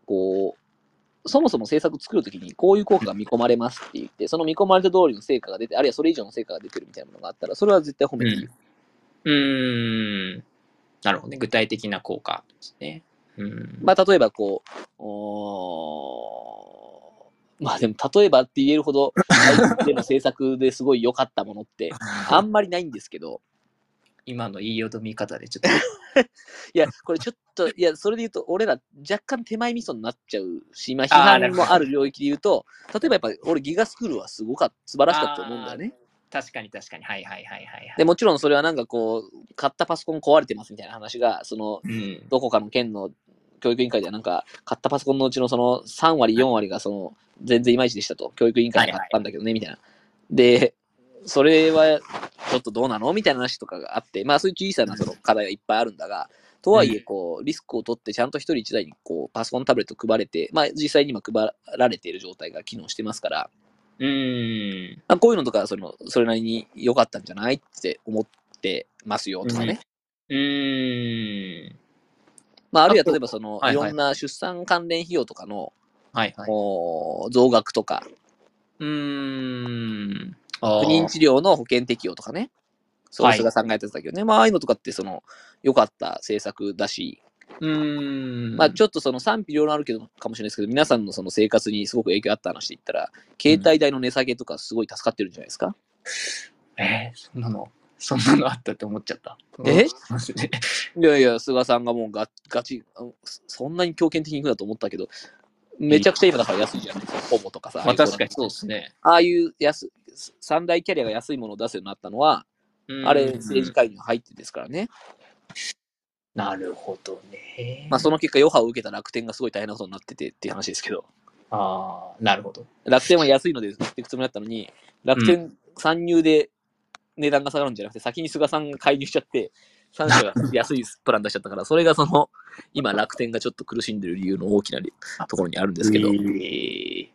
[SPEAKER 2] こう、そもそも政策作るときにこういう効果が見込まれますって言って、その見込まれた通りの成果が出て、あるいはそれ以上の成果が出てるみたいなものがあったら、それは絶対褒めていいよ。
[SPEAKER 1] うーん。なるほどね。具体的な効果ですね。うん。
[SPEAKER 2] まあ、例えばこう、まあでも、例えばって言えるほど、での政策ですごい良かったものって、(laughs) あんまりないんですけど、
[SPEAKER 1] 今の言いよどみ方でちょっと。(laughs)
[SPEAKER 2] いや、これちょっと、いや、それで言うと、俺ら若干手前味噌になっちゃうし、まあ、批判もある領域で言うと、例えばやっぱり俺ギガスクールはすごかった、素晴らしかったと思うんだよね。
[SPEAKER 1] 確かに確かに。はいはいはいはい、はい。
[SPEAKER 2] で、もちろんそれはなんかこう、買ったパソコン壊れてますみたいな話が、その、
[SPEAKER 1] うん。
[SPEAKER 2] どこかの県の教育委員会ではなんか、買ったパソコンのうちのその3割、4割がその、全然いまいちでしたと。教育委員会が買ったんだけどね、みたいな。で、それはちょっとどうなのみたいな話とかがあって、まあそういう小さなその課題がいっぱいあるんだが、とはいえ、こう、リスクを取ってちゃんと一人一台にこう、パソコン、タブレット配れて、まあ実際に今配られている状態が機能してますから、
[SPEAKER 1] うーん。
[SPEAKER 2] まあこういうのとか、その、それなりに良かったんじゃないって思ってますよとかね。
[SPEAKER 1] うーん。
[SPEAKER 2] まあ、あるいは例えばその、
[SPEAKER 1] はいはい
[SPEAKER 2] いろんな出産関連費用とかの、
[SPEAKER 1] はいはい。
[SPEAKER 2] もう増額とか、
[SPEAKER 1] うーん。あ
[SPEAKER 2] 不妊治療の保険適用とかね。そう、
[SPEAKER 1] はい
[SPEAKER 2] 菅さんがやってたけどね。まあ、ああいうのとかって、その、良かった政策だし、
[SPEAKER 1] うーん。
[SPEAKER 2] まあ、ちょっとその賛否両論あるけど、かもしれないですけど、皆さんのその生活にすごく影響あった話で言ったら、携帯代の値下げとかすごい助かってるんじゃないですか？
[SPEAKER 1] えーそんなの、そんなのあったって思っちゃった。
[SPEAKER 2] えいやいや、菅さんがもうガガチ、そんなに強権的にいくんだと思ったけど、めちゃくちゃ今だから安いじゃないですか、ほぼとかさ。
[SPEAKER 1] まあ確かにそうですね。
[SPEAKER 2] ああいう安、三大キャリアが安いものを出すようになったのは、あれ、政治介入入ってですからね。
[SPEAKER 1] なるほどね。
[SPEAKER 2] まあ、その結果、余波を受けた楽天がすごい大変なことになっててっていう話ですけど、
[SPEAKER 1] ああ、なるほど。
[SPEAKER 2] 楽天は安いので売っていくつもりだったのに、楽天参入で値段が下がるんじゃなくて、先に菅さんが介入しちゃって、3社が安いプラン出しちゃったから、それがその、今、楽天がちょっと苦しんでる理由の大きなりところにあるんですけど、
[SPEAKER 1] えー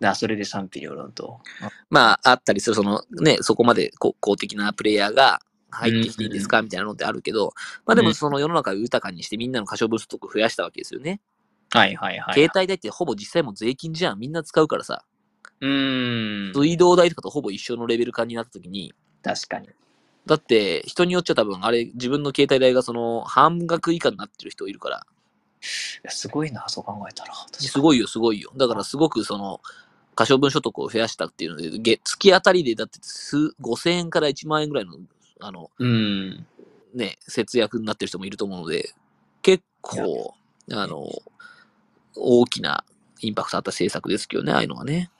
[SPEAKER 1] あそれで賛否両論と。
[SPEAKER 2] まあ、あったりする、そのね、そこまでこ公的なプレイヤーが入ってきていいんですかみたいなのってあるけど、まあで
[SPEAKER 1] うん
[SPEAKER 2] もその世の中を豊かにしてみんなの可処分所得を増やしたわけですよね。
[SPEAKER 1] はいはいはい。
[SPEAKER 2] 携帯代ってほぼ実際もう税金じゃん。みんな使うからさ。
[SPEAKER 1] うーん。
[SPEAKER 2] 水道代とかとほぼ一緒のレベル感になった時に、
[SPEAKER 1] 確かに。
[SPEAKER 2] だって人によっちゃ多分あれ自分の携帯代がその半額以下になってる人いるから、
[SPEAKER 1] いやすごいな、そう考えたら。
[SPEAKER 2] すごいよすごいよ。だからすごくその、可処分所得を増やしたっていうので、月月当たりでだって数5000円から1万円ぐらいの、あの、
[SPEAKER 1] うん。
[SPEAKER 2] ね、節約になってる人もいると思うので、結構、あの、大きなインパクトあった政策ですけどね、ああいうのはね。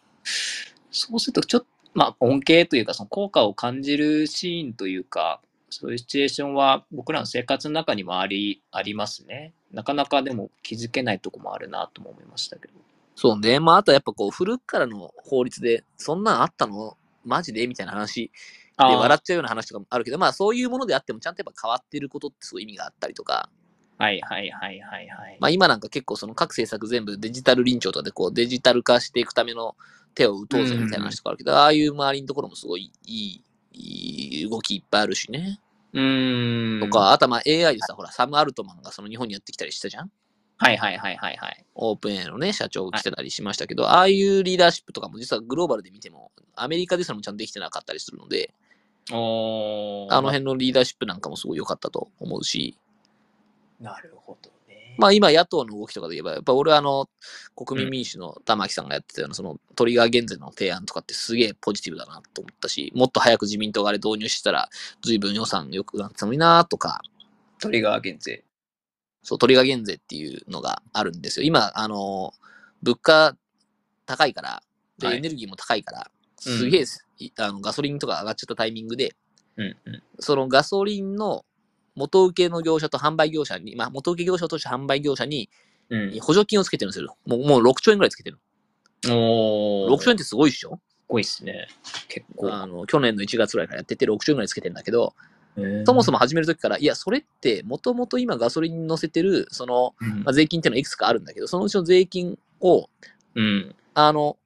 [SPEAKER 1] そうすると、ちょっと、まあ、恩恵というか、その効果を感じるシーンというか、そういうシチュエーションは僕らの生活の中にもあり、ありますね。なかなかでも気づけないとこもあるなとも思いましたけど。
[SPEAKER 2] そうね。まあ、あとはやっぱこう、古くからの法律で、そんなんあったの？マジで？みたいな話で笑っちゃうような話とかもあるけど、まあ、そういうものであっても、ちゃんとやっぱ変わってることってすごい意味があったりとか、
[SPEAKER 1] はいはいはいはいはい。
[SPEAKER 2] まあ、今なんか結構その各政策全部デジタル臨調とかでこう、デジタル化していくための手を打とうぜみたいな話とかあるけど、ああいう周りのところもすごいいい、いい動きいっぱいあるしね。
[SPEAKER 1] うーん。
[SPEAKER 2] とか、あとはまあ AI でさ、ほら、サム・アルトマンがその日本にやってきたりしたじゃん？
[SPEAKER 1] はいはいはいはいはい。
[SPEAKER 2] オープン A のね、社長が来てたりしましたけど、ああいうリーダーシップとかも実はグローバルで見ても、アメリカでさえもちゃんとできてなかったりするので、あの辺のリーダーシップなんかもすごい良かったと思うし、
[SPEAKER 1] なるほどね。
[SPEAKER 2] まあ今野党の動きとかで言えば、やっぱ俺はあの、国民民主の玉木さんがやってたような、そのトリガー減税の提案とかってすげえポジティブだなと思ったし、もっと早く自民党があれ導入したら、随分予算良くなったのになとか、
[SPEAKER 1] トリガー減税。
[SPEAKER 2] そう、トリガー減税っていうのがあるんですよ。今、あの、物価高いから、で、
[SPEAKER 1] はい
[SPEAKER 2] エネルギーも高いから、
[SPEAKER 1] うん
[SPEAKER 2] すげえ、いあのガソリンとか上がっちゃったタイミングで、
[SPEAKER 1] うんうん。
[SPEAKER 2] そのガソリンの元請けの業者と販売業者に、まあ、元請け業者として販売業者に
[SPEAKER 1] うん。
[SPEAKER 2] 補助金をつけてるんですよ。もうもう6兆円ぐらいつけてる。
[SPEAKER 1] おー。
[SPEAKER 2] 6兆円ってすごいっしょ？
[SPEAKER 1] ごいっすね。結構。
[SPEAKER 2] あの去年の1月ぐらいからやってて6兆円ぐらいつけてるんだけど、そ
[SPEAKER 1] そ
[SPEAKER 2] もそも始めるときから、いや、それってもともと今ガソリンに乗せてる、その、
[SPEAKER 1] うん
[SPEAKER 2] まあ、税金っていうのはいくつかあるんだけど、そのうちの税金を、
[SPEAKER 1] うん。
[SPEAKER 2] あの、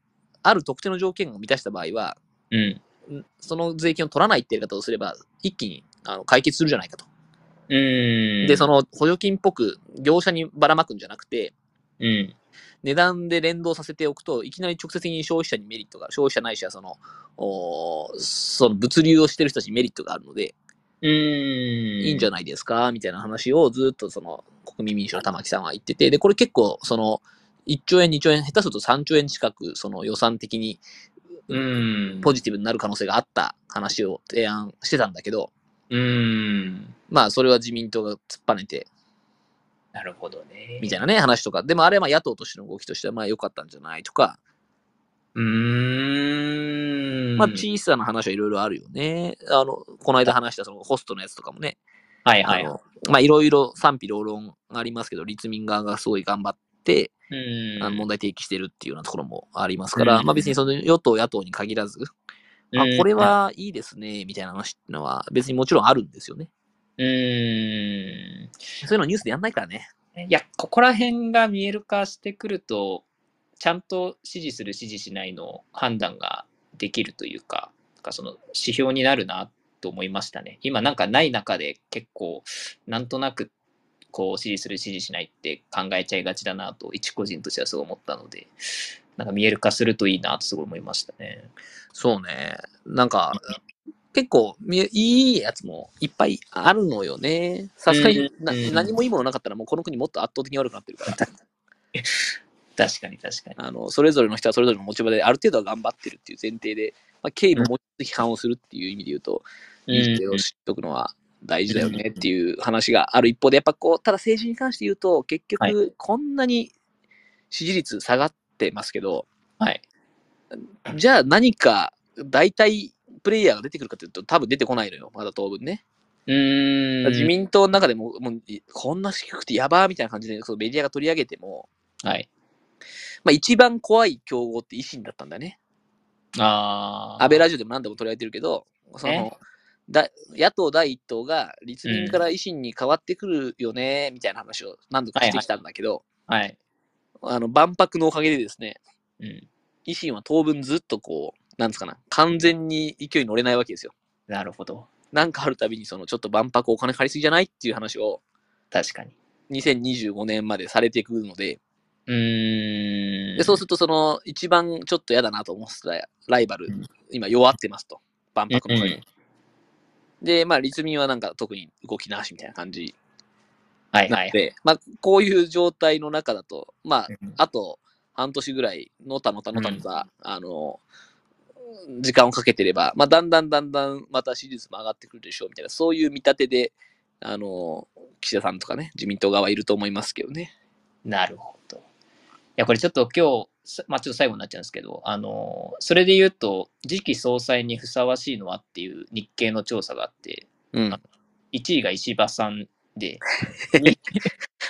[SPEAKER 2] ある特定の条件を満たした場合は、
[SPEAKER 1] うん。
[SPEAKER 2] んその税金を取らないってやり方をすれば、一気にあの解決するじゃないかと。
[SPEAKER 1] うん。
[SPEAKER 2] で、その補助金っぽく業者にばらまくんじゃなくて、
[SPEAKER 1] うん。
[SPEAKER 2] 値段で連動させておくと、いきなり直接的に消費者にメリットが、消費者ないしはその、おーその物流をしてる人たちにメリットがあるので、
[SPEAKER 1] うん。
[SPEAKER 2] いいんじゃ
[SPEAKER 1] ない
[SPEAKER 2] ないですかみたいな話をずっとその国民民主の玉木さんは言ってて、で、これ結構その1兆円、2兆円、下手すると3兆円近くその予算的に
[SPEAKER 1] うん。
[SPEAKER 2] ポジティブになる可能性があった話を提案してたんだけど、
[SPEAKER 1] うん。
[SPEAKER 2] まあそれは自民党が突っぱねて
[SPEAKER 1] なるほどね。
[SPEAKER 2] みたいなね話とか、でもあれはまあ野党としての動きとしてはまあ良かったんじゃないとか、
[SPEAKER 1] うーん。
[SPEAKER 2] まあ小さな話はいろいろあるよね。あの、この間話したそのホストのやつとかもね、
[SPEAKER 1] はいはい。
[SPEAKER 2] あのまあいろいろ賛否両論ありますけど、立民側がすごい頑張って、
[SPEAKER 1] うん。
[SPEAKER 2] あの問題提起してるっていうようなところもありますから、
[SPEAKER 1] うん
[SPEAKER 2] まあ別にその与党、野党に限らず、あ
[SPEAKER 1] うん
[SPEAKER 2] これはいいですね、みたいな話っていうのは別にもちろんあるんですよね。
[SPEAKER 1] うーん。
[SPEAKER 2] そういうのニュースでやんないからね。
[SPEAKER 1] いや、ここら辺が見える化してくると、ちゃんと支持する、支持しないの判断ができるというか、かその指標になるなと思いましたね。今なんかない中で結構、なんとなくこう支持する、支持しないって考えちゃいがちだなと、一個人としてはそう思ったので、なんか見える化するといいなとすごい思いましたね。
[SPEAKER 2] そうね。なんか、結構みいいやつもいっぱいあるのよね。さすがに何もいいものなかったらもうこの国もっと圧倒的に悪くなってるから。(laughs)
[SPEAKER 1] 確かに確かに。
[SPEAKER 2] あの、それぞれの人はそれぞれの持ち場である程度は頑張ってるっていう前提で、まあ、経緯も批判をするっていう意味で言うと、いい手を知っとくのは大事だよねっていう話がある一方で、やっぱこう、ただ政治に関して言うと、結
[SPEAKER 1] は
[SPEAKER 2] 局、こんなに支持率下がってますけど、
[SPEAKER 1] はい。
[SPEAKER 2] じゃあ何か代替プレイヤーが出てくるかというと、多分出てこないのよ、まだ当分ね。
[SPEAKER 1] うーん。
[SPEAKER 2] 自民党の中でも、もういこんな低くてやばーみたいな感じでそのメディアが取り上げても、
[SPEAKER 1] はい。
[SPEAKER 2] まあ、一番怖い競合って維新だったんだね。
[SPEAKER 1] ああ。
[SPEAKER 2] 安倍ラジオでも何度も取り上げてるけど、そ
[SPEAKER 1] え？
[SPEAKER 2] のだ野党第一党が立民から維新に変わってくるよね、みたいな話を何度かしてきたんだけど、
[SPEAKER 1] はい。
[SPEAKER 2] あの万博のおかげでですね、
[SPEAKER 1] うん。
[SPEAKER 2] 維新は当分ずっとこう、なんですかな、完全に勢いに乗れないわけですよ。
[SPEAKER 1] なるほど。
[SPEAKER 2] なんかあるたびに、そのちょっと万博お金借りすぎじゃないっていう話を
[SPEAKER 1] 確かに。
[SPEAKER 2] 2025年までされていくので、
[SPEAKER 1] うーん。
[SPEAKER 2] でそうすると、その一番ちょっと嫌だなと思ってたライバル、
[SPEAKER 1] うん
[SPEAKER 2] 今弱ってますと、万博のおかげで
[SPEAKER 1] うん
[SPEAKER 2] で、まあ、立民はなんか特に動きなしみたいな感じ
[SPEAKER 1] はいはい。
[SPEAKER 2] まあ、こういう状態の中だと、まあ、
[SPEAKER 1] うん
[SPEAKER 2] あと半年ぐらい、のたのたのたのた、あの、時間をかけてれば、まあ、だんだんだんだんまた支持率も上がってくるでしょうみたいな、そういう見立てで、あの、岸田さんとかね、自民党側いると思いますけどね。
[SPEAKER 1] なるほど。いや、これちょっと今日、さまあ、ちょっと最後になっちゃうんですけど、あの、それで言うと、次期総裁にふさわしいのはっていう日経の調査があって、
[SPEAKER 2] うん。も
[SPEAKER 1] 1位が石破さんで、(laughs)
[SPEAKER 2] う
[SPEAKER 1] 2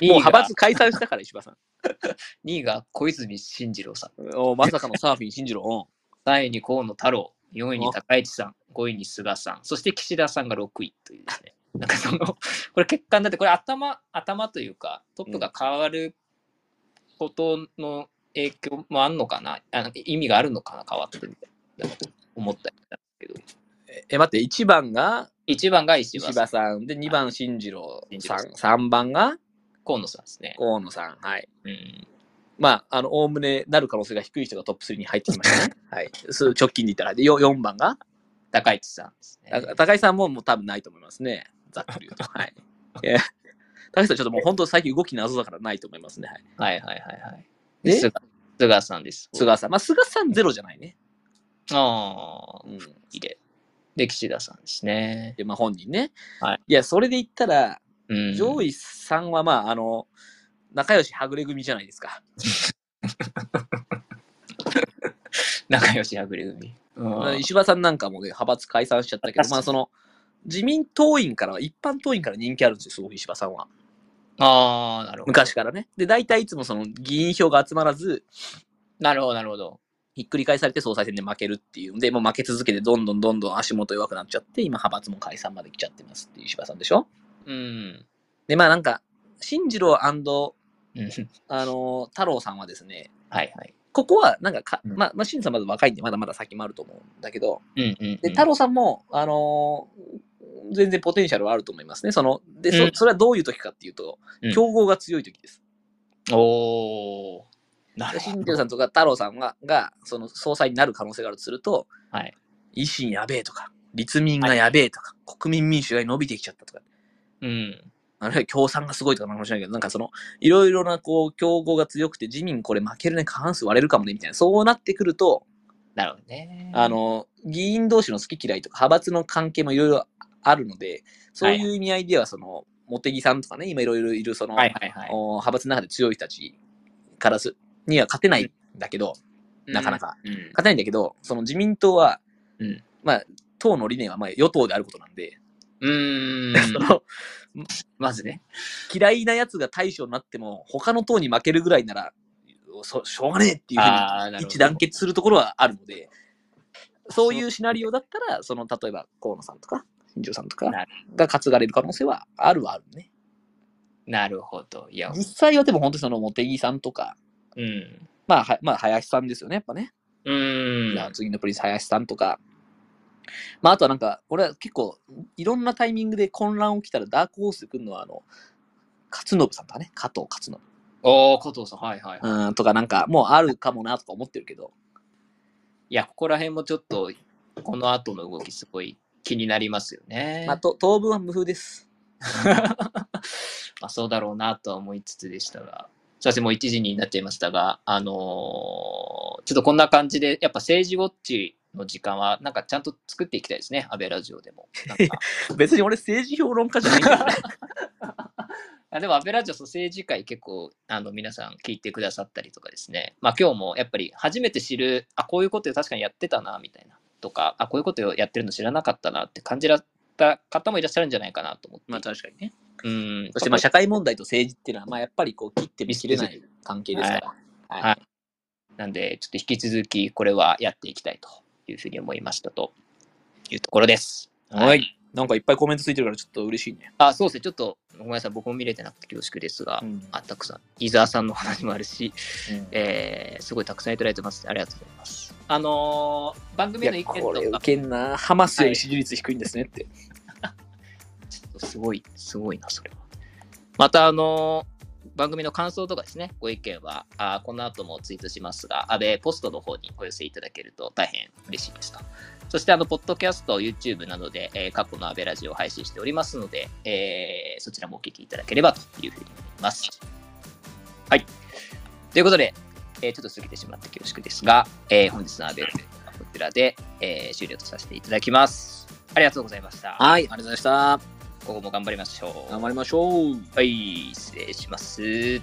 [SPEAKER 1] 位
[SPEAKER 2] 派
[SPEAKER 1] が
[SPEAKER 2] 閥解散したから、石破さん。(laughs)
[SPEAKER 1] 2位が小泉進次郎さん、
[SPEAKER 2] おまさかのサーフィン信じろ。
[SPEAKER 1] 3位に河野太郎、4位に高市さん、5位に菅さん、そして岸田さんが6位というですね。(laughs) なんかその、これ結果になって、これ頭、頭というか、トップが変わることの影響もあんのかな、あの意味があるのかな、変わってみたいな。思ったりしたんですけど、
[SPEAKER 2] え、待って、1番が
[SPEAKER 1] 1番が石
[SPEAKER 2] 石
[SPEAKER 1] 破さん、
[SPEAKER 2] 破さんで、2番進次郎さ
[SPEAKER 1] 進次郎
[SPEAKER 2] ん、3番が
[SPEAKER 1] 河野さんですね。
[SPEAKER 2] 河野さん。はい。
[SPEAKER 1] うん、
[SPEAKER 2] まあ、あの、おおむねなる可能性が低い人がトップ3に入ってきましたね。(laughs) はい。そう直近で言ったら。で、よ4番が、
[SPEAKER 1] 高市さんですね。
[SPEAKER 2] た高井さんももう多分ないと思いますね。ざっくり言うと。(laughs) はい。え高井さんちょっともう本当最近動き謎だからないと思いますね。はい。
[SPEAKER 1] はいはいはいはい。
[SPEAKER 2] で？
[SPEAKER 1] 菅菅さんです。
[SPEAKER 2] 菅さん。まあ、菅さんゼロじゃないね。
[SPEAKER 1] ああ
[SPEAKER 2] う、ん。
[SPEAKER 1] いいで。で、岸田さんですね。
[SPEAKER 2] で、まあ本人ね。
[SPEAKER 1] はい。
[SPEAKER 2] いや、それで言ったら、
[SPEAKER 1] うん、
[SPEAKER 2] 上位さんはまあ、あの、仲良しはぐれ組じゃないですか。(laughs)
[SPEAKER 1] 仲良しはぐれ組。うん
[SPEAKER 2] 石破さんなんかもね、派閥解散しちゃったけど、まあその、自民党員からは、一般党員から人気あるんですよ、すごく石破さんは。
[SPEAKER 1] ああ、なるほど。
[SPEAKER 2] 昔からね。で、大体いつもその議員票が集まらず、
[SPEAKER 1] なるほど、なるほど。
[SPEAKER 2] ひっくり返されて総裁選で負けるっていうんで、もう負け続けてどんどんどんどん足元弱くなっちゃって、今派閥も解散まで来ちゃってますっていう石破さんでしょ
[SPEAKER 1] うん。
[SPEAKER 2] で、まあなんか、進次郎
[SPEAKER 1] うん
[SPEAKER 2] あの、太郎さんはですね、
[SPEAKER 1] はいはい。
[SPEAKER 2] ここはなんかか、
[SPEAKER 1] うん
[SPEAKER 2] まあ、まあ、新さんまだ若いんで、まだまだ先もあると思うんだけど、
[SPEAKER 1] うんうん、うん。
[SPEAKER 2] で、太郎さんも、あのー全然ポテンシャルはあると思いますね。その、で、そ
[SPEAKER 1] うん
[SPEAKER 2] それはどういう時かっていうと、
[SPEAKER 1] うん
[SPEAKER 2] 競合が強い時です。
[SPEAKER 1] おー。
[SPEAKER 2] 新庄さんとか太郎さんが、が、その総裁になる可能性があるとすると、
[SPEAKER 1] はい。
[SPEAKER 2] 維新やべえとか、立民がやべえとか、国民民主が伸びてきちゃったとか、
[SPEAKER 1] うん。
[SPEAKER 2] あるいは共産がすごいとかなんかもしれないけど、なんかその、いろいろなこう、競合が強くて、自民これ負けるね、過半数割れるかもね、みたいな、そうなってくると、
[SPEAKER 1] なるほどね。
[SPEAKER 2] あ、の、議員同士の好き嫌いとか、派閥の関係もいろいろあるので、そういう意味合いでは、その、茂木さんとかね、今いろいろいる、その、
[SPEAKER 1] はいはいはい。
[SPEAKER 2] お派閥の中で強い人たちからすには勝てないんだけど、なかなか。
[SPEAKER 1] うん。
[SPEAKER 2] 勝てないんだけど、その自民党は、
[SPEAKER 1] うん
[SPEAKER 2] まあ、党の理念はまあ与党であることなんで、
[SPEAKER 1] うーん。(laughs)
[SPEAKER 2] その
[SPEAKER 1] まずね。
[SPEAKER 2] 嫌いなやつが大将になっても、他の党に負けるぐらいなら、そしょうがねえっていうふ
[SPEAKER 1] なるほど。
[SPEAKER 2] に一致団結するところはあるので、そういうシナリオだったら、その例えば河野さんとか、新庄さんとか
[SPEAKER 1] な
[SPEAKER 2] が担がれる可能性はあるはあるね。
[SPEAKER 1] なるほど。いや、
[SPEAKER 2] 実際はでも本当にその茂木さんとか、
[SPEAKER 1] うん。
[SPEAKER 2] まあ、はまあ、林さんですよね、やっぱね。
[SPEAKER 1] うーん。
[SPEAKER 2] じゃあ次のプリンス林さんとか、まあ、あとはなんか、俺は結構、いろんなタイミングで混乱起きたらダークホースで来るのは、あの、勝信さんとかね、加藤勝信。
[SPEAKER 1] おー、加藤さん、はいはい、はい。
[SPEAKER 2] うん、とかなんか、もうあるかもなとか思ってるけど。
[SPEAKER 1] いや、ここら辺もちょっと、この後の動きすごい気になりますよね。
[SPEAKER 2] まあ、と当分は無風です。(laughs)
[SPEAKER 1] まあそうだろうなとは思いつつでしたが、すいません、もう1時になっちゃいましたが、あのーちょっとこんな感じで、やっぱ政治ウォッチの時間は、なんかちゃんと作っていきたいですね、安倍ラジオでも。(laughs)
[SPEAKER 2] 別に俺政治評論家じゃないんだよね。(laughs)
[SPEAKER 1] あでも、安倍ラジオ、政治界結構、あの、皆さん聞いてくださったりとかですね。まあ、今日もやっぱり初めて知る、あ、こういうこと確かにやってたな、みたいな。とか、あ、こういうことやってるの知らなかったなって感じられた方もいらっしゃるんじゃないかなと思って。
[SPEAKER 2] まあ確かにね。
[SPEAKER 1] うん。
[SPEAKER 2] そしてまあ社会問題と政治っていうのは、まあやっぱりこう切っても切れない関係ですから。はい
[SPEAKER 1] はいなんで、ちょっと引き続き、これはやっていきたいというふうに思いましたというところです。
[SPEAKER 2] はい。なんかいっぱいコメントついてるからちょっと嬉しいね。
[SPEAKER 1] あ、そうですね。ちょっと、ごめんなさい。僕も見れてなくて恐縮ですが、
[SPEAKER 2] うん
[SPEAKER 1] あ、たくさん。伊沢さんの話もあるし、
[SPEAKER 2] うん
[SPEAKER 1] えーすごいたくさんいただいてます。ありがとうございます。あのー番組への意見
[SPEAKER 2] これ
[SPEAKER 1] とか、
[SPEAKER 2] ウケんな。ハマスより支持率低いんですねって。
[SPEAKER 1] すごい、すごいな、それは。また、あの番組の感想とかですね、ご意見は、あこの後もツイートしますが、安倍ポストの方にお寄せいただけると大変嬉しいですと。そして、あの、ポッドキャスト、YouTube などで、えー過去の安倍ラジオを配信しておりますので、えーそちらもお聞きいただければというふうに思います。はい。ということで、えーちょっと過ぎてしまって恐縮ですが、えー本日の安倍ラジオはこちらで、えー終了とさせていただきます。ありがとうございました。
[SPEAKER 2] はい、ありがとうございました。
[SPEAKER 1] 今後も頑張りましょう。
[SPEAKER 2] 頑張りましょう。
[SPEAKER 1] はい、失礼します。